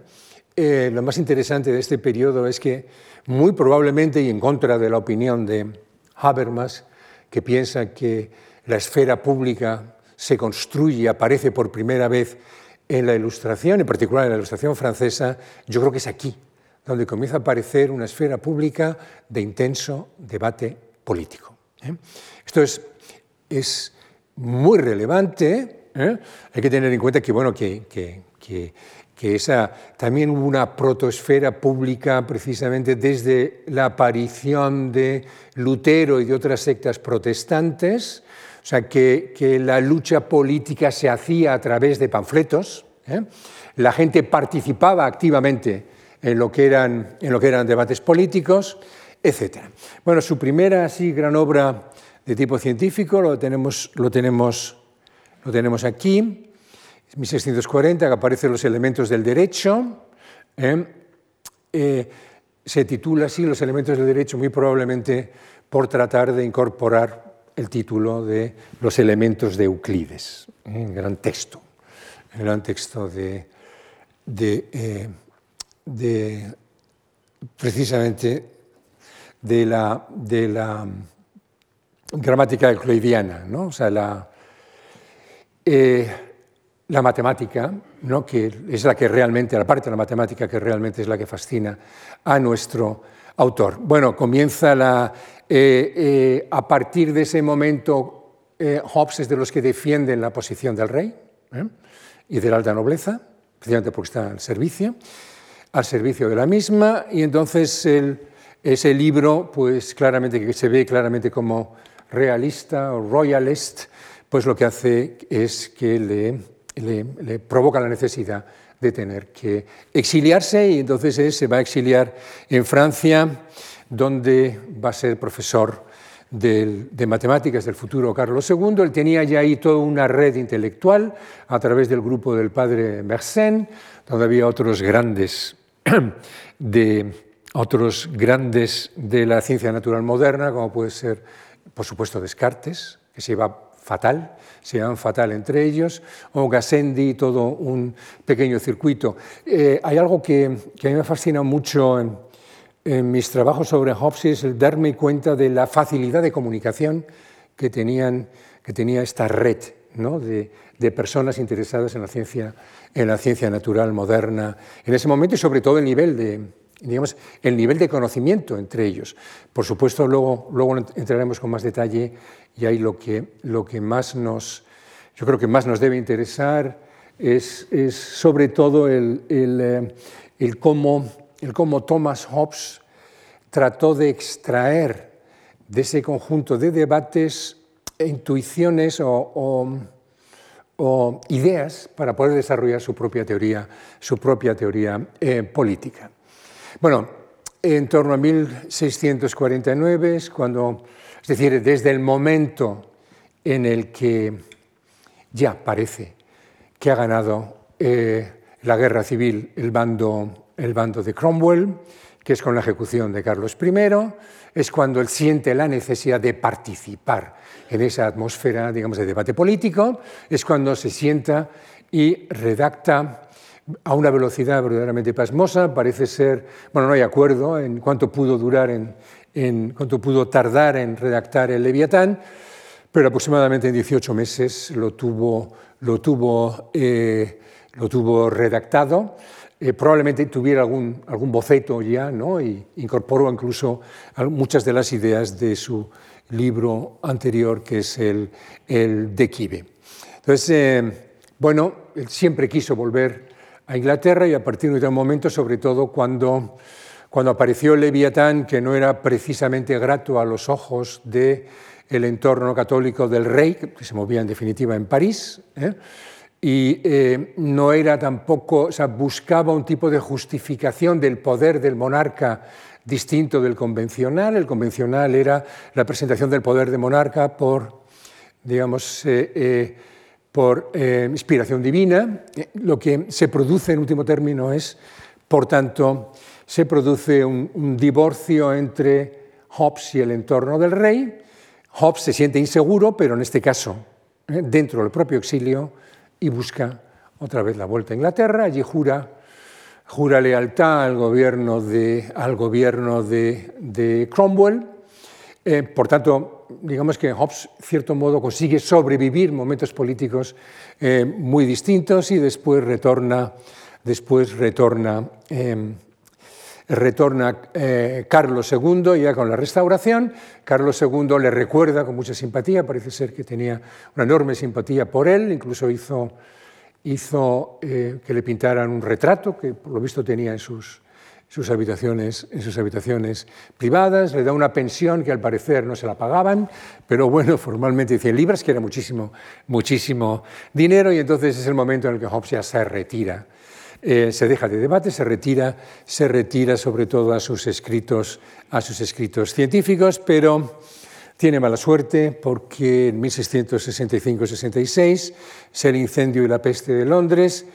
Eh, lo más interesante de este periodo es que muy probablemente, y en contra de la opinión de Habermas, que piensa que la esfera pública se construye aparece por primera vez en la ilustración, en particular en la ilustración francesa, yo creo que es aquí donde comienza a aparecer una esfera pública de intenso debate político. ¿eh? Esto es, es, muy relevante, ¿eh? hay que tener en cuenta que, bueno, que, que, que, que esa, también hubo una protosfera pública precisamente desde la aparición de Lutero y de otras sectas protestantes, o sea, que, la lucha política se hacía a través de panfletos, ¿eh? la gente participaba activamente en lo, que eran, en lo que eran debates políticos, etc. Bueno, su primera así gran obra de tipo científico lo tenemos, lo tenemos, lo tenemos aquí, 1640, que aparecen los elementos del derecho. ¿eh? Eh, se titula así Los elementos del derecho, muy probablemente por tratar de incorporar el título de Los elementos de Euclides, ¿eh? un gran texto, un gran texto de, de, de precisamente de la, de la gramática euclidiana, ¿no? o sea, la, la matemática, ¿no? que es la que realmente, la parte de la matemática que realmente es la que fascina a nuestro autor. Bueno, comienza la, eh, eh, a partir de ese momento, Hobbes es de los que defienden la posición del rey y de la alta nobleza, precisamente porque está al servicio, al servicio de la misma, y entonces el, ese libro, pues claramente que se ve claramente como realista o royalist, pues lo que hace es que le, le, provoca la necesidad de tener que exiliarse y entonces él se va a exiliar en Francia, donde va a ser profesor de matemáticas del futuro Carlos II. Él tenía ya ahí toda una red intelectual a través del grupo del padre Mersenne, donde había otros grandes (clears throat) de, otros grandes de la ciencia natural moderna, como puede ser por supuesto Descartes, que se iba fatal, se iban fatal entre ellos, o Gassendi, todo un pequeño circuito. Eh, hay algo que, a mí me fascina mucho en, mis trabajos sobre Hobbes, es el darme cuenta de la facilidad de comunicación que, tenían, que tenía esta red ¿no? de, de, personas interesadas en la, ciencia, en la ciencia natural moderna en ese momento y sobre todo el nivel de, digamos, el nivel de conocimiento entre ellos. Por supuesto, luego, luego entraremos con más detalle y ahí lo que, lo que más nos, yo creo que más nos debe interesar es, es sobre todo el, el, eh, el, cómo, el cómo Thomas Hobbes trató de extraer de ese conjunto de debates intuiciones o, o, ideas para poder desarrollar su propia teoría, su propia teoría eh, política. Bueno, en torno a 1649 es cuando, es decir, desde el momento en el que ya parece que ha ganado eh, la guerra civil el bando, el bando de Cromwell, que es con la ejecución de Carlos I, es cuando él siente la necesidad de participar en esa atmósfera, digamos, de debate político, es cuando se sienta y redacta a una velocidad verdaderamente pasmosa. Parece ser, bueno, no hay acuerdo en cuánto pudo durar, en, cuánto pudo tardar en redactar el Leviatán, pero aproximadamente en 18 meses lo tuvo, lo tuvo, eh, lo tuvo redactado. Eh, probablemente tuviera algún, algún boceto ya, ¿no? y incorporó incluso muchas de las ideas de su libro anterior, que es el, el de Kibe. Entonces, eh, bueno, él siempre quiso volver a Inglaterra y a partir de un momento, sobre todo cuando, cuando apareció Leviatán, que no era precisamente grato a los ojos del el entorno católico del rey, que se movía en definitiva en París, ¿eh? y eh, no era tampoco, o sea, buscaba un tipo de justificación del poder del monarca distinto del convencional. El convencional era la presentación del poder de monarca por, digamos, eh, por eh, inspiración divina. Lo que se produce en último término es, por tanto, se produce un, divorcio entre Hobbes y el entorno del rey. Hobbes se siente inseguro, pero en este caso eh, dentro del propio exilio y busca otra vez la vuelta a Inglaterra. Allí jura, jura lealtad al gobierno de, al gobierno de, Cromwell. Eh, por tanto, digamos que Hobbes, en cierto modo, consigue sobrevivir momentos políticos eh, muy distintos y después retorna, después retorna, em, retorna eh, Carlos II ya con la restauración. Carlos II le recuerda con mucha simpatía, parece ser que tenía una enorme simpatía por él, incluso hizo, hizo eh, que le pintaran un retrato que por lo visto tenía en sus, sus habitaciones, en sus habitaciones privadas, le da una pensión que al parecer no se la pagaban, pero bueno, formalmente 100 libras, que era muchísimo, muchísimo dinero, y entonces es el momento en el que Hobbes ya se retira. Eh, se deja de debate, se retira, se retira sobre todo a sus escritos, a sus escritos científicos, pero tiene mala suerte porque en 1665-66 es el incendio y la peste de Londres,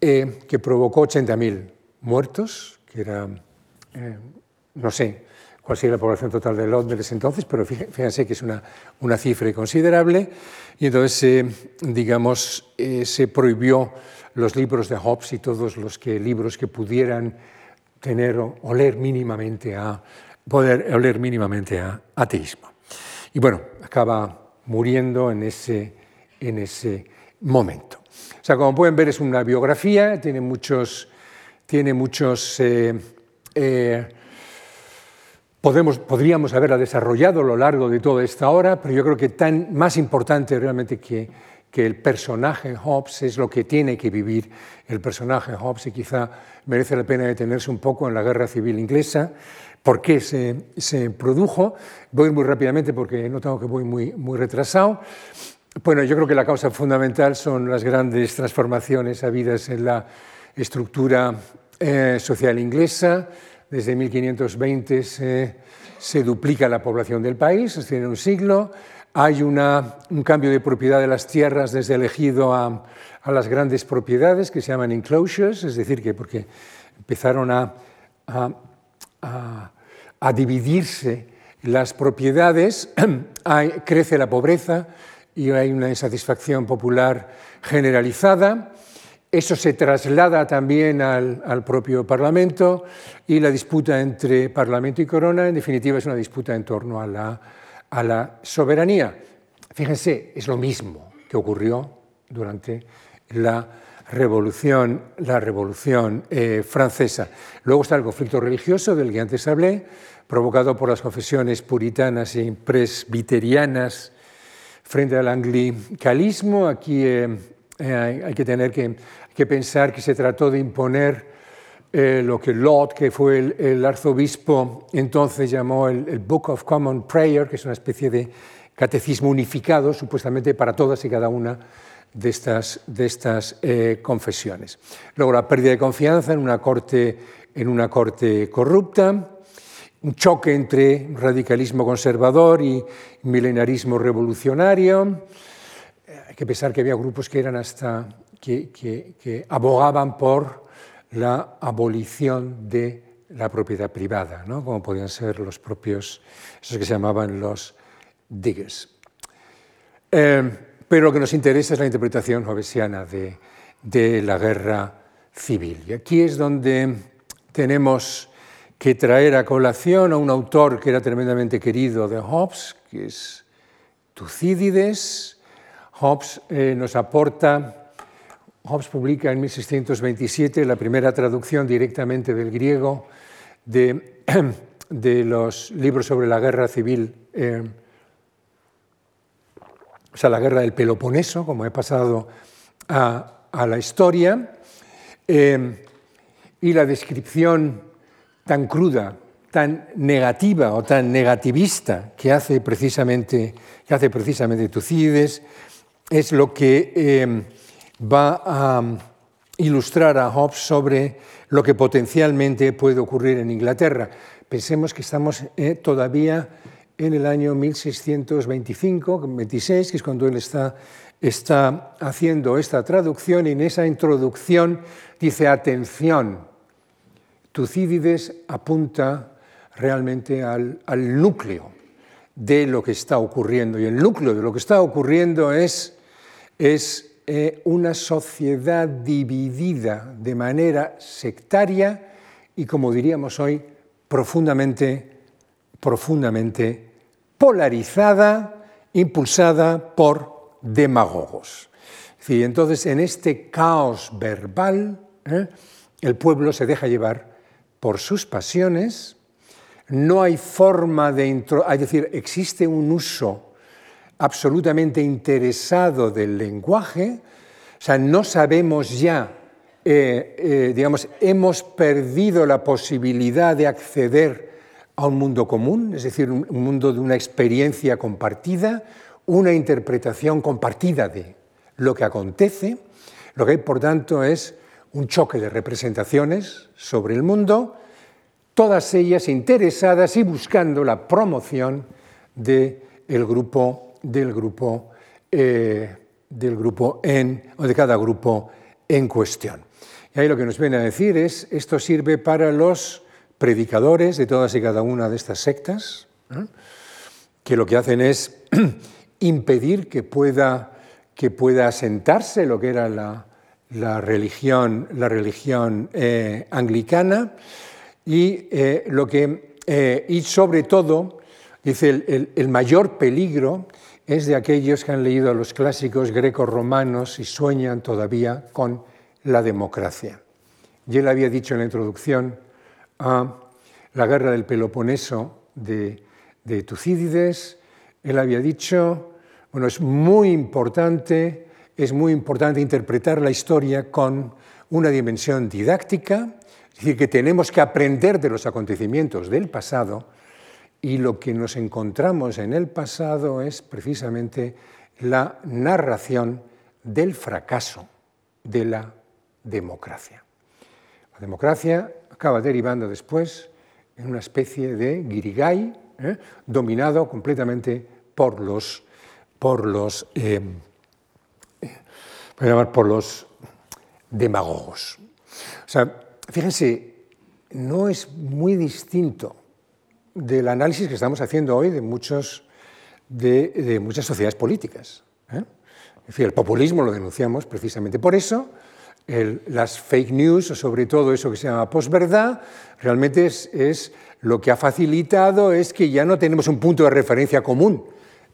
eh, que provocó 80.000 muertos, era, eh, no sé cuál sería la población total de Londres entonces, pero fíjense que es una, una cifra considerable, y entonces, eh, digamos, eh, se prohibió los libros de Hobbes y todos los libros que pudieran tener o leer mínimamente a, poder oler mínimamente a ateísmo. Y bueno, acaba muriendo en ese, en ese momento. O sea, como pueden ver, es una biografía, tiene muchos, tiene muchos eh, eh, podemos, podríamos haberla desarrollado a lo largo de toda esta hora, pero yo creo que tan más importante realmente que, que el personaje Hobbes es lo que tiene que vivir el personaje Hobbes y quizá merece la pena detenerse un poco en la guerra civil inglesa, por qué se, se produjo. Voy muy rápidamente porque no tengo que voy muy, muy retrasado. Bueno, yo creo que la causa fundamental son las grandes transformaciones habidas en la estructura eh, social inglesa, desde 1520 se, duplica la población del país, es un siglo. Hay una, un cambio de propiedad de las tierras desde el ejido a, las grandes propiedades que se llaman enclosures, es decir, que porque empezaron a, a, dividirse las propiedades, (clears throat) crece la pobreza y hay una insatisfacción popular generalizada. Eso se traslada también al, propio Parlamento y la disputa entre Parlamento y Corona, en definitiva, es una disputa en torno a la, soberanía. Fíjense, es lo mismo que ocurrió durante la Revolución, la Revolución eh, Francesa. Luego está el conflicto religioso del que antes hablé, provocado por las confesiones puritanas y presbiterianas frente al anglicalismo. Aquí eh, eh, hay que tener que, que, pensar que se trató de imponer eh, lo que Laud, que fue el, el, arzobispo, entonces llamó el, el, Book of Common Prayer, que es una especie de catecismo unificado, supuestamente para todas y cada una de estas, de estas eh, confesiones. Luego la pérdida de confianza en una corte, en una corte corrupta, un choque entre radicalismo conservador y milenarismo revolucionario, que pensar que había grupos que eran hasta que, que, abogaban por la abolición de la propiedad privada, ¿no? como podían ser los propios, esos que se llamaban los diggers. Eh, pero lo que nos interesa es la interpretación jovesiana de, de la guerra civil. Y aquí es donde tenemos que traer a colación a un autor que era tremendamente querido de Hobbes, que es Tucídides, Hobbes eh, nos aporta, Hobbes publica en 1627 la primera traducción directamente del griego (clears throat) de, los libros sobre la guerra civil, eh, o sea, la guerra del Peloponeso, como he pasado a, a la historia, eh, y la descripción tan cruda, tan negativa o tan negativista que hace precisamente, que hace precisamente Tucídides, es lo que eh, va a ilustrar a Hobbes sobre lo que potencialmente puede ocurrir en Inglaterra. Pensemos que estamos eh, todavía en el año 1625-26, que es cuando él está, está haciendo esta traducción, y en esa introducción dice, atención, Tucídides apunta realmente al, al núcleo de lo que está ocurriendo, y el núcleo de lo que está ocurriendo es es eh, una sociedad dividida de manera sectaria y, como diríamos hoy, profundamente, profundamente polarizada, impulsada por demagogos. Sí, entonces, en este caos verbal, ¿eh? el pueblo se deja llevar por sus pasiones, no hay forma de... Intro... Es decir, existe un uso absolutamente interesado del lenguaje, o sea, no sabemos ya, eh, eh, digamos, hemos perdido la posibilidad de acceder a un mundo común, es decir, un, un mundo de una experiencia compartida, una interpretación compartida de lo que acontece. Lo que hay, por tanto, es un choque de representaciones sobre el mundo, todas ellas interesadas y buscando la promoción del el grupo del grupo, eh, del grupo en, o de cada grupo en cuestión. Y ahí lo que nos viene a decir es, esto sirve para los predicadores de todas y cada una de estas sectas, ¿eh? que lo que hacen es (clears throat) impedir que pueda, que pueda asentarse lo que era la, la religión, la religión eh, anglicana y lo que y sobre todo, dice, el, el, mayor peligro es de aquellos que han leído a los clásicos greco-romanos y sueñan todavía con la democracia. Y él había dicho en la introducción a la guerra del Peloponeso de, de Tucídides, él había dicho, bueno, es muy importante, es muy importante interpretar la historia con una dimensión didáctica, es decir, que tenemos que aprender de los acontecimientos del pasado y lo que nos encontramos en el pasado es precisamente la narración del fracaso de la democracia. La democracia acaba derivando después en una especie de guirigay, ¿eh? dominado completamente por los, por los, eh, llamar por los demagogos. O sea, fíjense, no es muy distinto del análisis que estamos haciendo hoy de, muchos, de, muchas sociedades políticas. ¿eh? Es decir, el populismo lo denunciamos precisamente por eso, las fake news, o sobre todo eso que se llama posverdad, realmente es, lo que ha facilitado es que ya no tenemos un punto de referencia común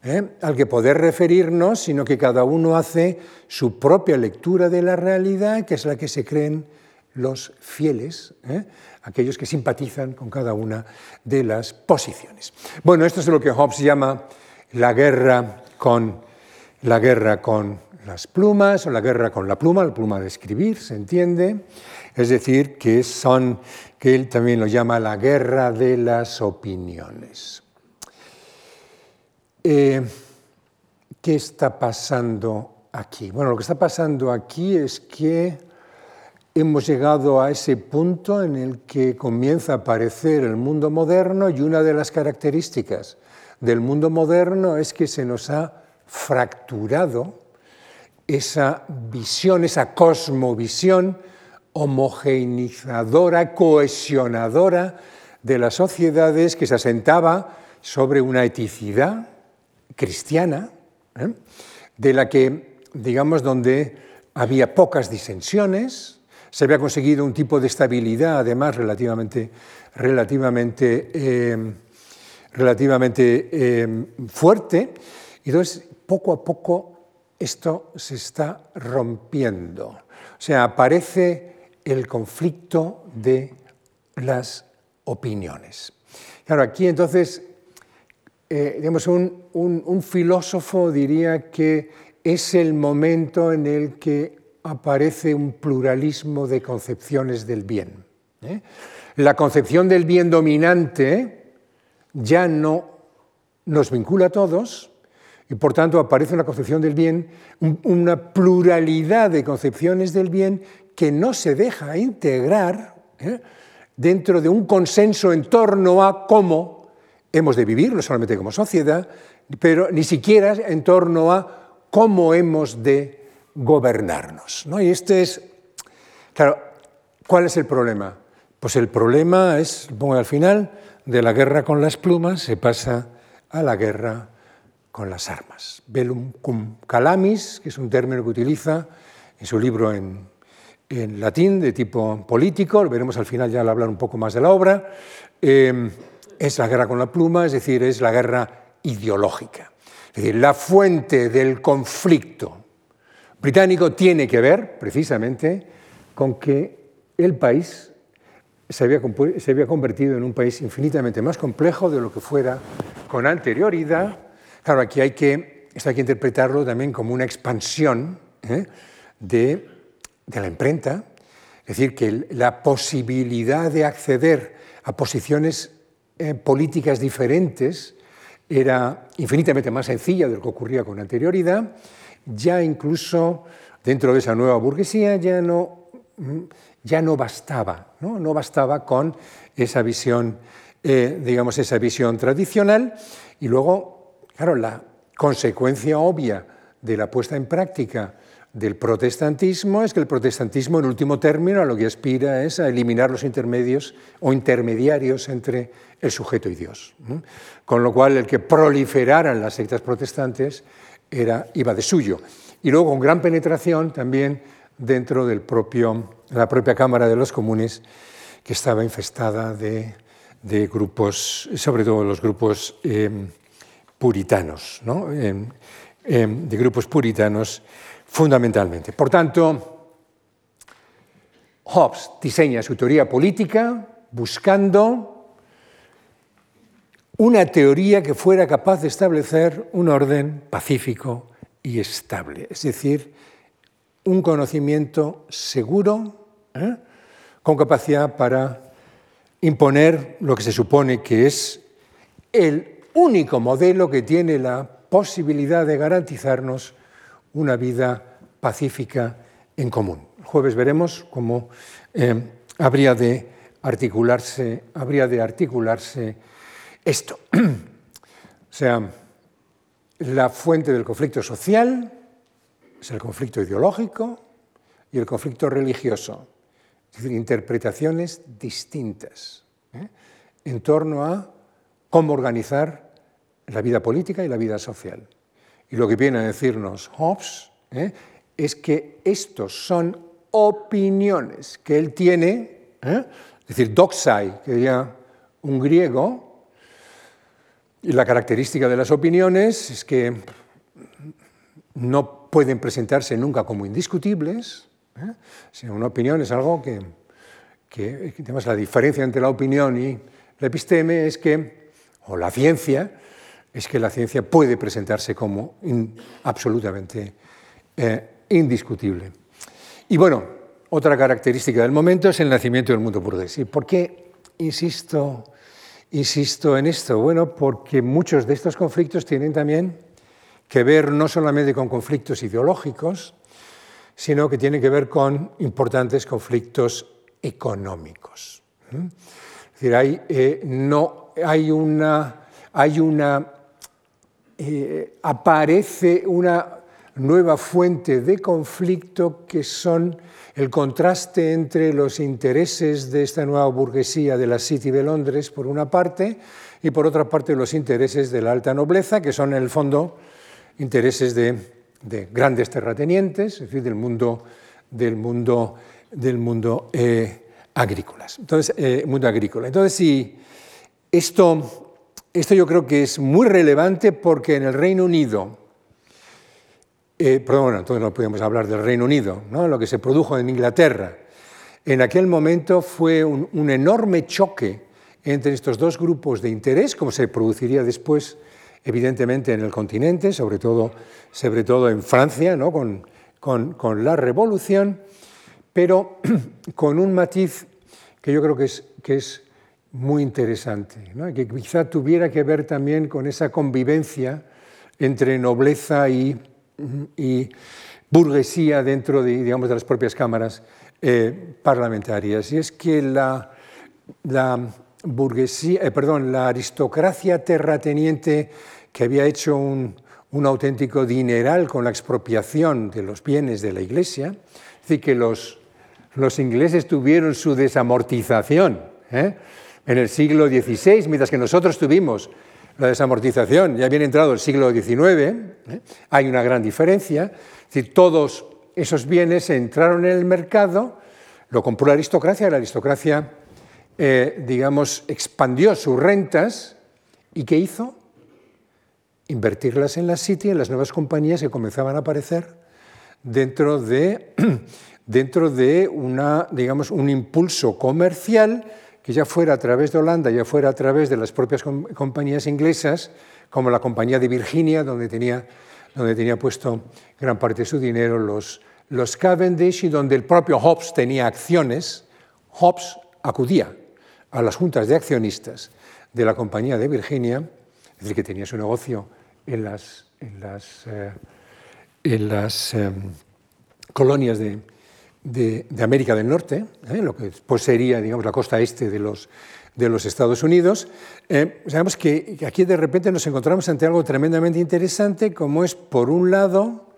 ¿eh? al que poder referirnos, sino que cada uno hace su propia lectura de la realidad, que es la que se creen los fieles, ¿eh? Aquellos que simpatizan con cada una de las posiciones. Bueno, esto es lo que Hobbes llama la guerra con la guerra con las plumas o la guerra con la pluma, la pluma de escribir, se entiende. Es decir, que son que él también lo llama la guerra de las opiniones. Eh, ¿Qué está pasando aquí? Bueno, lo que está pasando aquí es que hemos llegado a ese punto en el que comienza a aparecer el mundo moderno y una de las características del mundo moderno es que se nos ha fracturado esa visión, esa cosmovisión homogeneizadora, cohesionadora de las sociedades que se asentaba sobre una eticidad cristiana, ¿eh? de la que, digamos, donde había pocas disensiones, se había conseguido un tipo de estabilidad, además, relativamente, relativamente, eh, relativamente eh, fuerte. Y entonces, poco a poco, esto se está rompiendo. O sea, aparece el conflicto de las opiniones. Claro, aquí entonces, eh, digamos, un, un filósofo diría que es el momento en el que aparece un pluralismo de concepciones del bien. ¿eh? La concepción del bien dominante ya no nos vincula a todos y por tanto aparece una concepción del bien, una pluralidad de concepciones del bien que no se deja integrar ¿eh? dentro de un consenso en torno a cómo hemos de vivir, no solamente como sociedad, pero ni siquiera en torno a cómo hemos de gobernarnos. ¿no? Y este es, claro, ¿cuál es el problema? Pues el problema es, pongo al final, de la guerra con las plumas se pasa a la guerra con las armas. Velum cum calamis, que es un término que utiliza en su libro en, latín de tipo político, lo veremos al final ya al hablar un poco más de la obra, eh, es la guerra con la pluma, es decir, es la guerra ideológica. Es decir, la fuente del conflicto británico tiene que ver precisamente con que el país se había, convertido en un país infinitamente más complejo de lo que fuera con anterioridad. Claro, aquí hay que, esto hay interpretarlo también como una expansión ¿eh? de, de, la imprenta, es decir, que la posibilidad de acceder a posiciones eh, políticas diferentes era infinitamente más sencilla de lo que ocurría con anterioridad ya incluso dentro de esa nueva burguesía ya no, ya no bastaba, ¿no? no bastaba con esa visión, eh, digamos, esa visión tradicional. Y luego, claro, la consecuencia obvia de la puesta en práctica del protestantismo es que el protestantismo, en último término, a lo que aspira es a eliminar los intermedios o intermediarios entre el sujeto y Dios. Con lo cual, el que proliferaran las sectas protestantes era, iba de suyo. Y luego con gran penetración también dentro de la propia Cámara de los Comunes, que estaba infestada de de grupos, sobre todo los grupos em, puritanos, ¿no? Em, em, de grupos puritanos fundamentalmente. Por tanto, Hobbes diseña su teoría política buscando una teoría que fuera capaz de establecer un orden pacífico y estable, es decir, un conocimiento seguro, ¿eh? con capacidad para imponer lo que se supone que es el único modelo que tiene la posibilidad de garantizarnos una vida pacífica en común. El jueves veremos cómo eh, habría, de articularse, habría de articularse esto. (clears throat) o sea, la fuente del conflicto social es el conflicto ideológico y el conflicto religioso, es decir, interpretaciones distintas ¿eh? en torno a cómo organizar la vida política y la vida social. Y lo que viene a decirnos Hobbes ¿eh? es que estos son opiniones que él tiene, ¿eh? es decir, doxai, que diría un griego, y la característica de las opiniones es que no pueden presentarse nunca como indiscutibles, ¿eh? sino una opinión es algo que, que, la diferencia entre la opinión y la episteme es que, o la ciencia, es que la ciencia puede presentarse como absolutamente eh, indiscutible. Y bueno, otra característica del momento es el nacimiento del mundo burgués. ¿Y por qué insisto, insisto en esto? Bueno, porque muchos de estos conflictos tienen también que ver no solamente con conflictos ideológicos, sino que tienen que ver con importantes conflictos económicos. Es decir, hay, eh, no, hay una, hay una eh, aparece una nueva fuente de conflicto que son el contraste entre los intereses de esta nueva burguesía de la City de Londres, por una parte, y por otra parte los intereses de la alta nobleza, que son en el fondo intereses de, grandes terratenientes, es decir, del mundo, del mundo, del mundo eh. Entonces, eh, mundo agrícola. Entonces, si esto esto yo creo que es muy relevante porque en el Reino Unido, eh, perdón, bueno, entonces no podemos hablar del Reino Unido, ¿no? lo que se produjo en Inglaterra. En aquel momento fue un, enorme choque entre estos dos grupos de interés, como se produciría después, evidentemente, en el continente, sobre todo, sobre todo en Francia, ¿no? con, con, con la revolución, pero (clears throat) con un matiz que yo creo que es, que es muy interesante, que quizá tuviera que ver también con esa convivencia entre nobleza y, burguesía dentro de, digamos, de las propias cámaras eh, parlamentarias. Y es que la, burguesía, eh, perdón, la aristocracia terrateniente que había hecho un, auténtico dineral con la expropiación de los bienes de la Iglesia, es decir, que los, los ingleses tuvieron su desamortización. ¿eh? en el siglo XVI, mientras que nosotros tuvimos la desamortización, ya bien entrado el siglo XIX, ¿eh? hay una gran diferencia. Es decir, todos esos bienes entraron en el mercado, lo compró la aristocracia, la aristocracia, eh, digamos, expandió sus rentas y ¿qué hizo? Invertirlas en la City, en las nuevas compañías que comenzaban a aparecer dentro de, (clears throat) dentro de una, digamos, un impulso comercial que ya fuera a través de Holanda, ya fuera a través de las propias compañías inglesas, como la compañía de Virginia, donde tenía, donde tenía puesto gran parte de su dinero los, los Cavendish y donde el propio Hobbes tenía acciones, Hobbes acudía a las juntas de accionistas de la compañía de Virginia, es decir, que tenía su negocio en las, en las, eh, en las em, colonias de, de, América del Norte, ¿eh? lo que después sería digamos, la costa este de los, de los Estados Unidos, eh, sabemos que aquí de repente nos encontramos ante algo tremendamente interesante, como es, por un lado,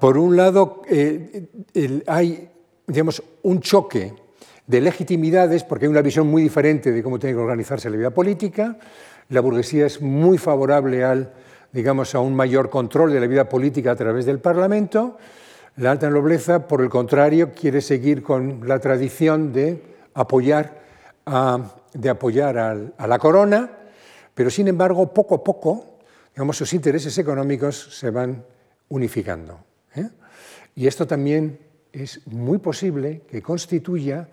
por un lado eh, hay digamos, un choque de legitimidades, porque hay una visión muy diferente de cómo tiene que organizarse la vida política, la burguesía es muy favorable al, digamos, a un mayor control de la vida política a través del Parlamento, la alta nobleza, por el contrario, quiere seguir con la tradición de apoyar a, la corona, pero sin embargo, poco a poco, digamos, sus intereses económicos se van unificando. ¿eh? Y esto también es muy posible que constituya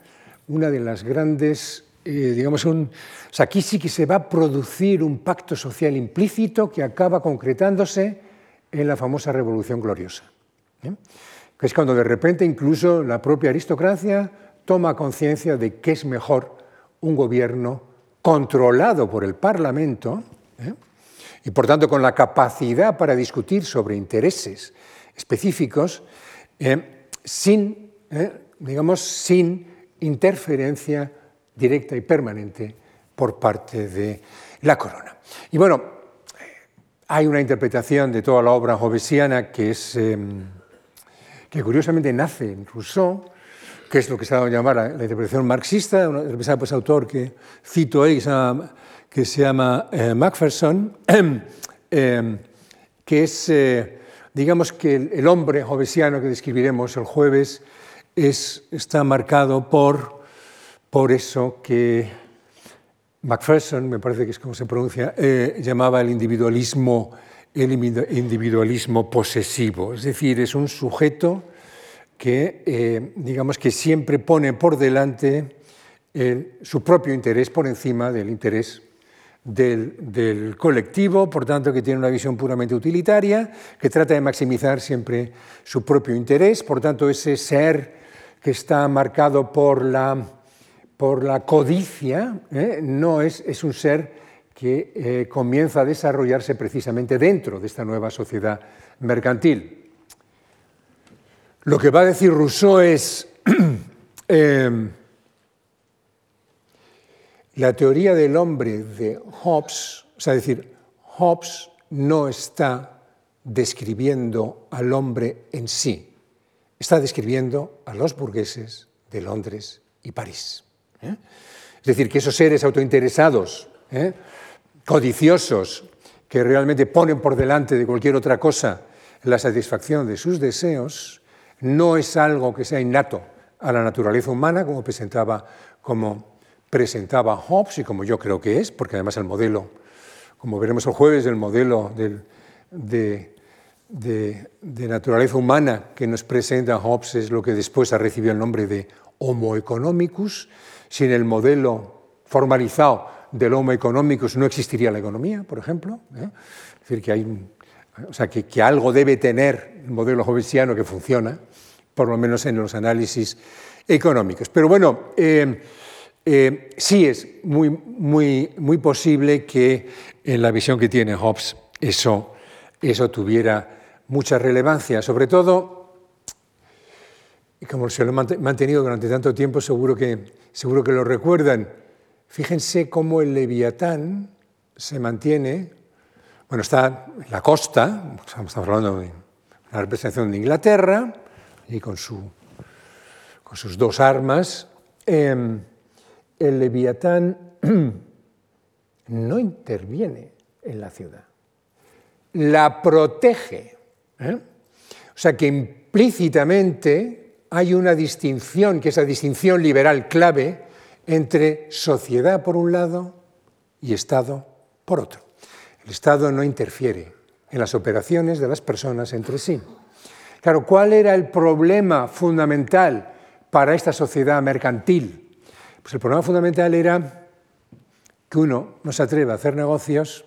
una de las grandes, eh, digamos, un, aquí sí que se va a producir un pacto social implícito que acaba concretándose en la famosa Revolución Gloriosa, ¿eh? Que es cuando de repente incluso la propia aristocracia toma conciencia de que es mejor un gobierno controlado por el Parlamento ¿eh? y por tanto con la capacidad para discutir sobre intereses específicos sin, digamos, sin interferencia directa y permanente por parte de la corona. Y bueno, hay una interpretación de toda la obra jovesiana que, es, em, que curiosamente nace en Rousseau, que es lo que se ha a llamar la, interpretación marxista, un pues, autor que cito ahí, que se llama, eh, Macpherson, (clears throat) em, que es, eh, digamos que el, hombre jovesiano que describiremos el jueves es, está marcado por, por eso que Macpherson, me parece que es como se pronuncia, eh, llamaba el individualismo, el individualismo posesivo. Es decir, es un sujeto que, eh, digamos, que siempre pone por delante su propio interés por encima del interés del, del, colectivo, por tanto que tiene una visión puramente utilitaria, que trata de maximizar siempre su propio interés, por tanto ese ser que está marcado por la, por la codicia, ¿eh? no es, es, un ser que eh, comienza a desarrollarse precisamente dentro de esta nueva sociedad mercantil. Lo que va a decir Rousseau es, eh, (clears throat) la teoría del hombre de Hobbes, o sea, decir, Hobbes no está describiendo al hombre en sí, está describiendo a los burgueses de Londres y París. ¿eh? Es decir, que esos seres autointeresados, ¿eh? Codiciosos, que realmente ponen por delante de cualquier otra cosa la satisfacción de sus deseos, no es algo que sea innato a la naturaleza humana, como presentaba, como presentaba Hobbes y como yo creo que es, porque además el modelo, como veremos el jueves, el modelo del, de de, naturaleza humana que nos presenta Hobbes es lo que después ha recibido el nombre de Homo economicus. Sin el modelo formalizado del Homo economicus no existiría la economía, por ejemplo. ¿eh? Es decir, que, hay, o sea, que, algo debe tener el modelo hobbesiano que funciona, por lo menos en los análisis económicos. Pero bueno, eh, eh, sí es muy, muy, muy posible que en la visión que tiene Hobbes eso, eso tuviera mucha relevancia, sobre todo, como se lo he mantenido durante tanto tiempo, seguro que, seguro que lo recuerdan, fíjense cómo el leviatán se mantiene, bueno, está en la costa, estamos hablando de la representación de Inglaterra, y con, su, con sus dos armas, em, el leviatán (clears throat) no interviene en la ciudad, la protege ¿eh? O sea que implícitamente hay una distinción, que es la distinción liberal clave, entre sociedad por un lado y Estado por otro. El Estado no interfiere en las operaciones de las personas entre sí. Claro, ¿cuál era el problema fundamental para esta sociedad mercantil? Pues el problema fundamental era que uno no se atreve a hacer negocios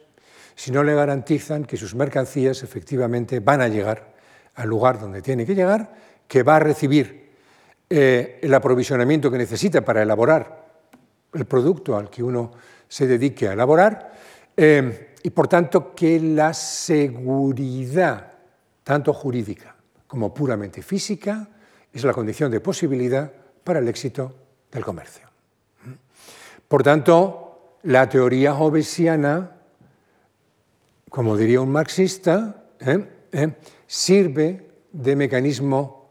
si no le garantizan que sus mercancías efectivamente van a llegar al lugar donde tiene que llegar, que va a recibir eh, el aprovisionamiento que necesita para elaborar el producto al que uno se dedique a elaborar, eh, y por tanto que la seguridad, tanto jurídica como puramente física, es la condición de posibilidad para el éxito del comercio. Por tanto, la teoría hobbesiana como diría un marxista, ¿eh? ¿Eh? sirve de mecanismo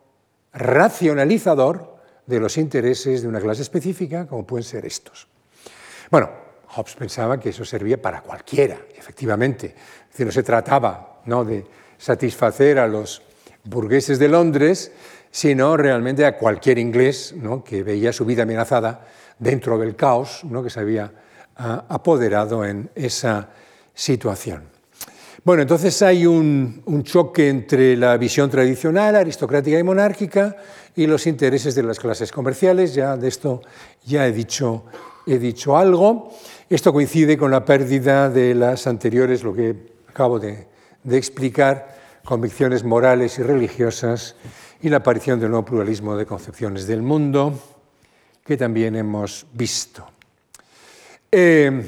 racionalizador de los intereses de una clase específica, como pueden ser estos. Bueno, Hobbes pensaba que eso servía para cualquiera, efectivamente. Es decir, no se trataba ¿no? de satisfacer a los burgueses de Londres, sino realmente a cualquier inglés que veía su vida amenazada dentro del caos que se había ah, apoderado en esa situación. Bueno, entonces hay un, choque entre la visión tradicional, aristocrática y monárquica, y los intereses de las clases comerciales. Ya de esto ya he dicho, he dicho algo. Esto coincide con la pérdida de las anteriores, lo que acabo de, explicar, convicciones morales y religiosas y la aparición del nuevo pluralismo de concepciones del mundo que también hemos visto. Eh,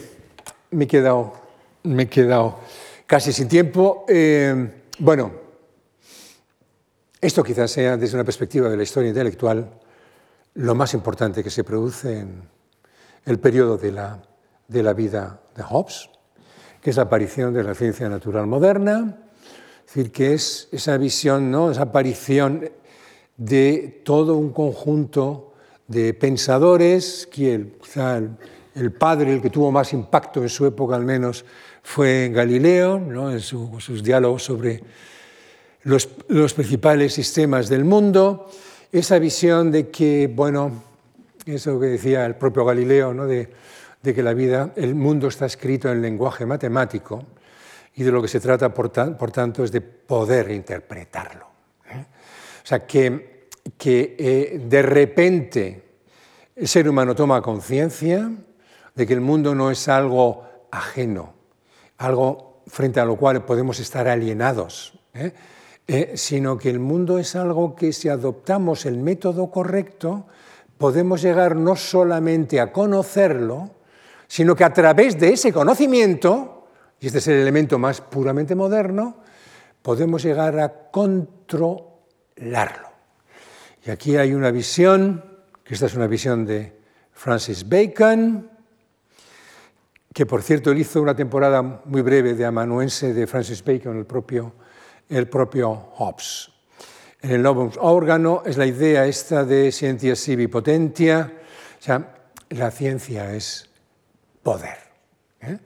me, he quedado, me he quedado casi sin tiempo. Eh, bueno, esto quizás sea desde una perspectiva de la historia intelectual lo más importante que se produce en el periodo de la, de la vida de Hobbes, que es la aparición de la ciencia natural moderna, es decir, que es esa visión, ¿no? esa aparición de todo un conjunto de pensadores, que el, quizá el, padre, el que tuvo más impacto en su época al menos, fue Galileo, ¿no? en sus diálogos sobre los, principales sistemas del mundo, esa visión de que, bueno, eso que decía el propio Galileo, de, que la vida, el mundo está escrito en lenguaje matemático y de lo que se trata, por, por tanto, es de poder interpretarlo. ¿eh? O sea, que que eh, de repente el ser humano toma conciencia de que el mundo no es algo ajeno, algo frente a lo cual podemos estar alienados, ¿eh? Eh, sino que el mundo es algo que si adoptamos el método correcto, podemos llegar no solamente a conocerlo, sino que a través de ese conocimiento, y este es el elemento más puramente moderno, podemos llegar a controlarlo. Y aquí hay una visión, que esta es una visión de Francis Bacon, que por cierto él hizo una temporada muy breve de amanuense de Francis Bacon, el propio, el propio Hobbes. En el Novum Órgano es la idea esta de scientia sibi potentia, o sea, la ciencia es poder. ¿eh?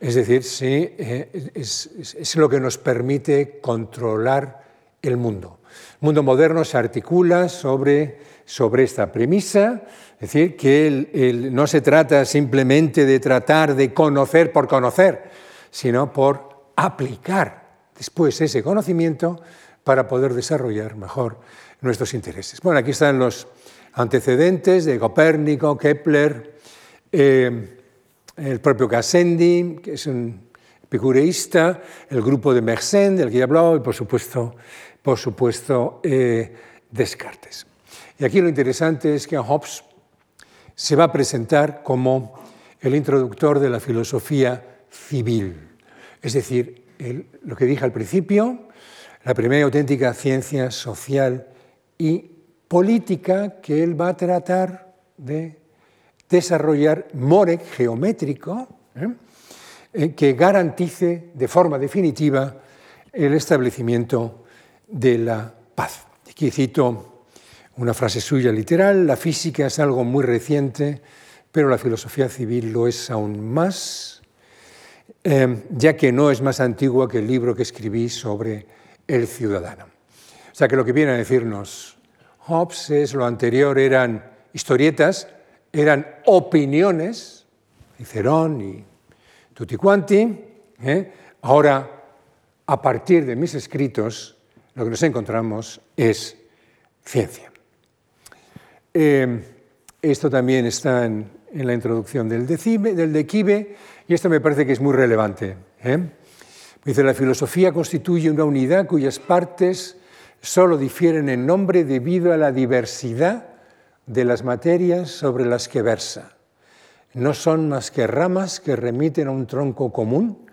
Es decir, sí, eh, es, es lo que nos permite controlar el mundo. El mundo moderno se articula sobre, sobre esta premisa, es decir, que no se trata simplemente de tratar de conocer por conocer, sino por aplicar después ese conocimiento para poder desarrollar mejor nuestros intereses. Bueno, aquí están los antecedentes de Copérnico, Kepler, eh, el propio Gassendi, que es un epicureísta, el grupo de Mersenne, del que ya hablaba, y por supuesto por supuesto, eh, Descartes. Y aquí lo interesante es que Hobbes se va a presentar como el introductor de la filosofía civil, es decir, lo que dije al principio, la primera auténtica ciencia social y política que él va a tratar de desarrollar morec geométrico, ¿eh? Eh, que garantice de forma definitiva el establecimiento de la paz. Aquí cito una frase suya literal, la física es algo muy reciente, pero la filosofía civil lo es aún más, eh, ya que no es más antigua que el libro que escribí sobre el ciudadano. O sea que lo que viene a decirnos Hobbes es lo anterior eran historietas, eran opiniones, Cicerón y tutti quanti, ¿eh? ahora a partir de mis escritos lo que nos encontramos es ciencia. Eh, esto también está en, la introducción del, decime, del y esto me parece que es muy relevante. ¿eh? Dice, la filosofía constituye una unidad cuyas partes solo difieren en nombre debido a la diversidad de las materias sobre las que versa. No son más que ramas que remiten a un tronco común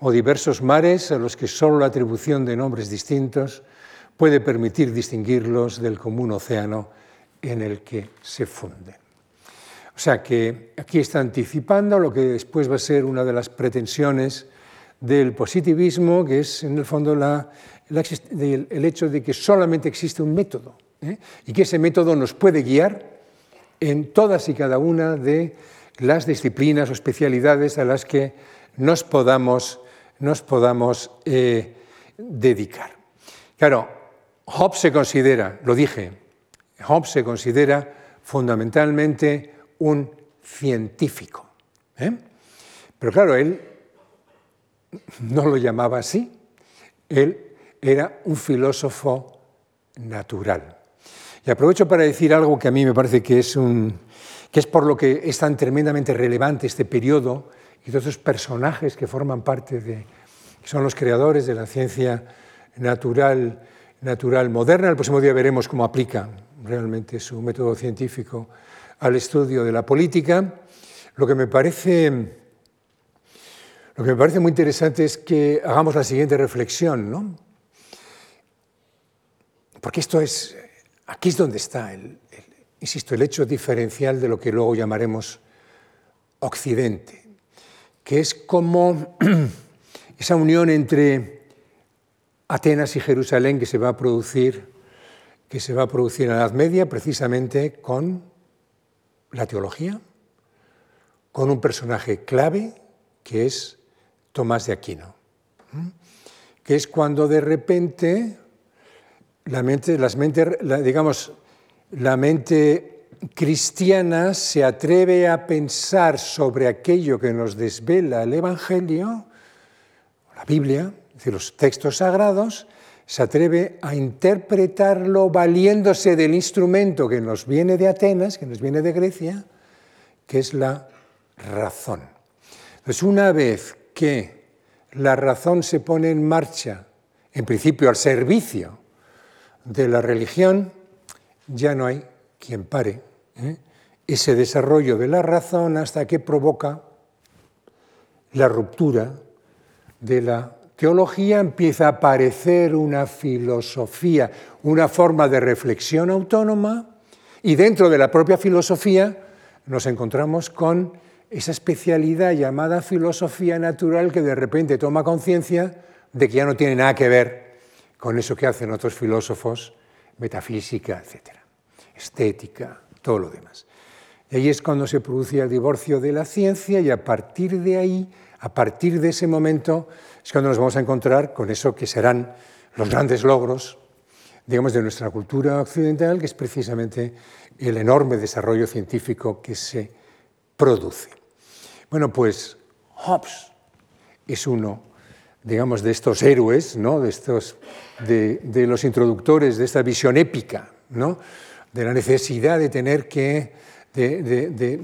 o diversos mares a los que solo la atribución de nombres distintos puede permitir distinguirlos del común océano en el que se funden. O sea que aquí está anticipando lo que después va a ser una de las pretensiones del positivismo, que es en el fondo el hecho de que solamente existe un método ¿eh? y que ese método nos puede guiar en todas y cada una de las disciplinas o especialidades a las que nos podamos nos podamos eh, dedicar. Claro, Hobbes se considera, lo dije, Hobbes se considera fundamentalmente un científico. ¿eh? Pero claro, él no lo llamaba así, él era un filósofo natural. Y aprovecho para decir algo que a mí me parece que es, un, que es por lo que es tan tremendamente relevante este periodo y todos esos personajes que forman parte de, que son los creadores de la ciencia natural, natural moderna. El próximo día veremos cómo aplica realmente su método científico al estudio de la política. Lo que me parece, lo que me parece muy interesante es que hagamos la siguiente reflexión, ¿no? Porque esto es, aquí es donde está, el, insisto, el hecho diferencial de lo que luego llamaremos Occidente, que es como (clears throat) esa unión entre Atenas y Jerusalén que se va a producir, que se va a producir en la Edad Media precisamente con la teología, con un personaje clave que es Tomás de Aquino, que es cuando de repente la mente, las digamos, la mente cristiana se atreve a pensar sobre aquello que nos desvela el Evangelio, la Biblia, es decir, los textos sagrados, se atreve a interpretarlo valiéndose del instrumento que nos viene de Atenas, que nos viene de Grecia, que es la razón. Entonces, una vez que la razón se pone en marcha, en principio al servicio de la religión, ya no hay quien pare ¿eh? ese desarrollo de la razón hasta que provoca la ruptura de la teología, empieza a aparecer una filosofía, una forma de reflexión autónoma, y dentro de la propia filosofía nos encontramos con esa especialidad llamada filosofía natural que de repente toma conciencia de que ya no tiene nada que ver con eso que hacen otros filósofos, metafísica, etcétera, estética, todo lo demás. Y ahí es cuando se producía el divorcio de la ciencia y a partir de ahí, a partir de ese momento, es cuando nos vamos a encontrar con eso que serán los grandes logros, digamos, de nuestra cultura occidental, que es precisamente el enorme desarrollo científico que se produce. Bueno, pues Hobbes es uno digamos, de estos héroes, ¿no? de, estos, de, los introductores de esta visión épica, ¿no? de la necesidad de tener que de,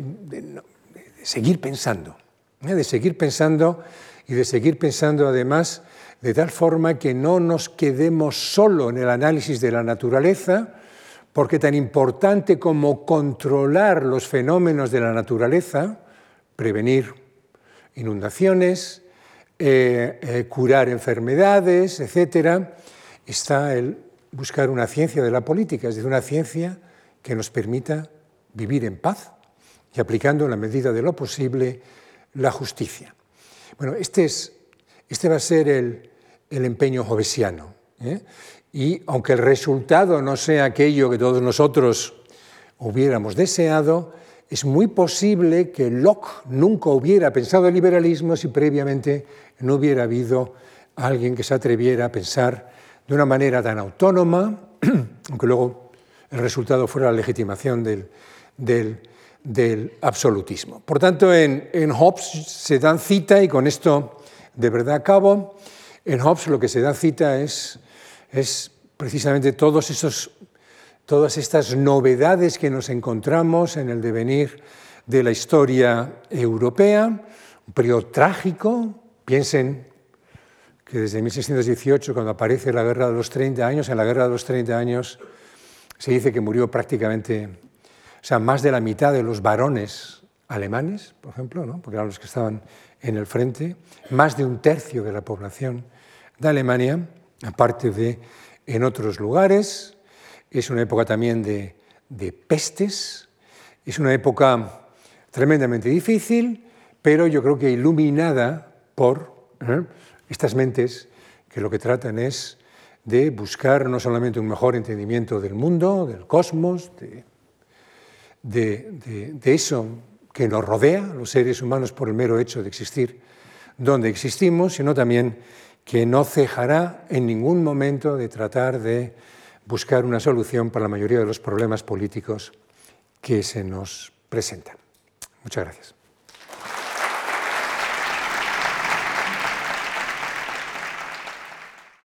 seguir pensando, ¿eh? de seguir pensando y de seguir pensando además de tal forma que no nos quedemos solo en el análisis de la naturaleza, porque tan importante como controlar los fenómenos de la naturaleza, prevenir inundaciones, eh, eh, curar enfermedades, etc., está el buscar una ciencia de la política, es decir, una ciencia que nos permita vivir en paz y aplicando en la medida de lo posible la justicia. Bueno, este, es, este va a ser el, el empeño jovesiano. ¿eh? Y aunque el resultado no sea aquello que todos nosotros hubiéramos deseado, es muy posible que Locke nunca hubiera pensado el liberalismo si previamente no hubiera habido alguien que se atreviera a pensar de una manera tan autónoma, (clears throat) aunque luego el resultado fuera la legitimación del, absolutismo. Por tanto, en, Hobbes se dan cita, y con esto de verdad acabo, en Hobbes lo que se da cita es, precisamente todos esos todas estas novedades que nos encontramos en el devenir de la historia europea, un periodo trágico. Piensen que desde 1618, cuando aparece la Guerra de los 30 años, en la Guerra de los 30 años se dice que murió prácticamente, sea, más de la mitad de los varones alemanes, por ejemplo, ¿no? porque eran los que estaban en el frente, más de un tercio de la población de Alemania, aparte de en otros lugares, es una época también de, pestes, es una época tremendamente difícil, pero yo creo que iluminada por ¿eh? estas mentes que lo que tratan es de buscar no solamente un mejor entendimiento del mundo, del cosmos, de, de, eso que nos rodea, los seres humanos, por el mero hecho de existir donde existimos, sino también que no cejará en ningún momento de tratar de buscar una solución para la mayoría de los problemas políticos que se nos presentan. Muchas gracias.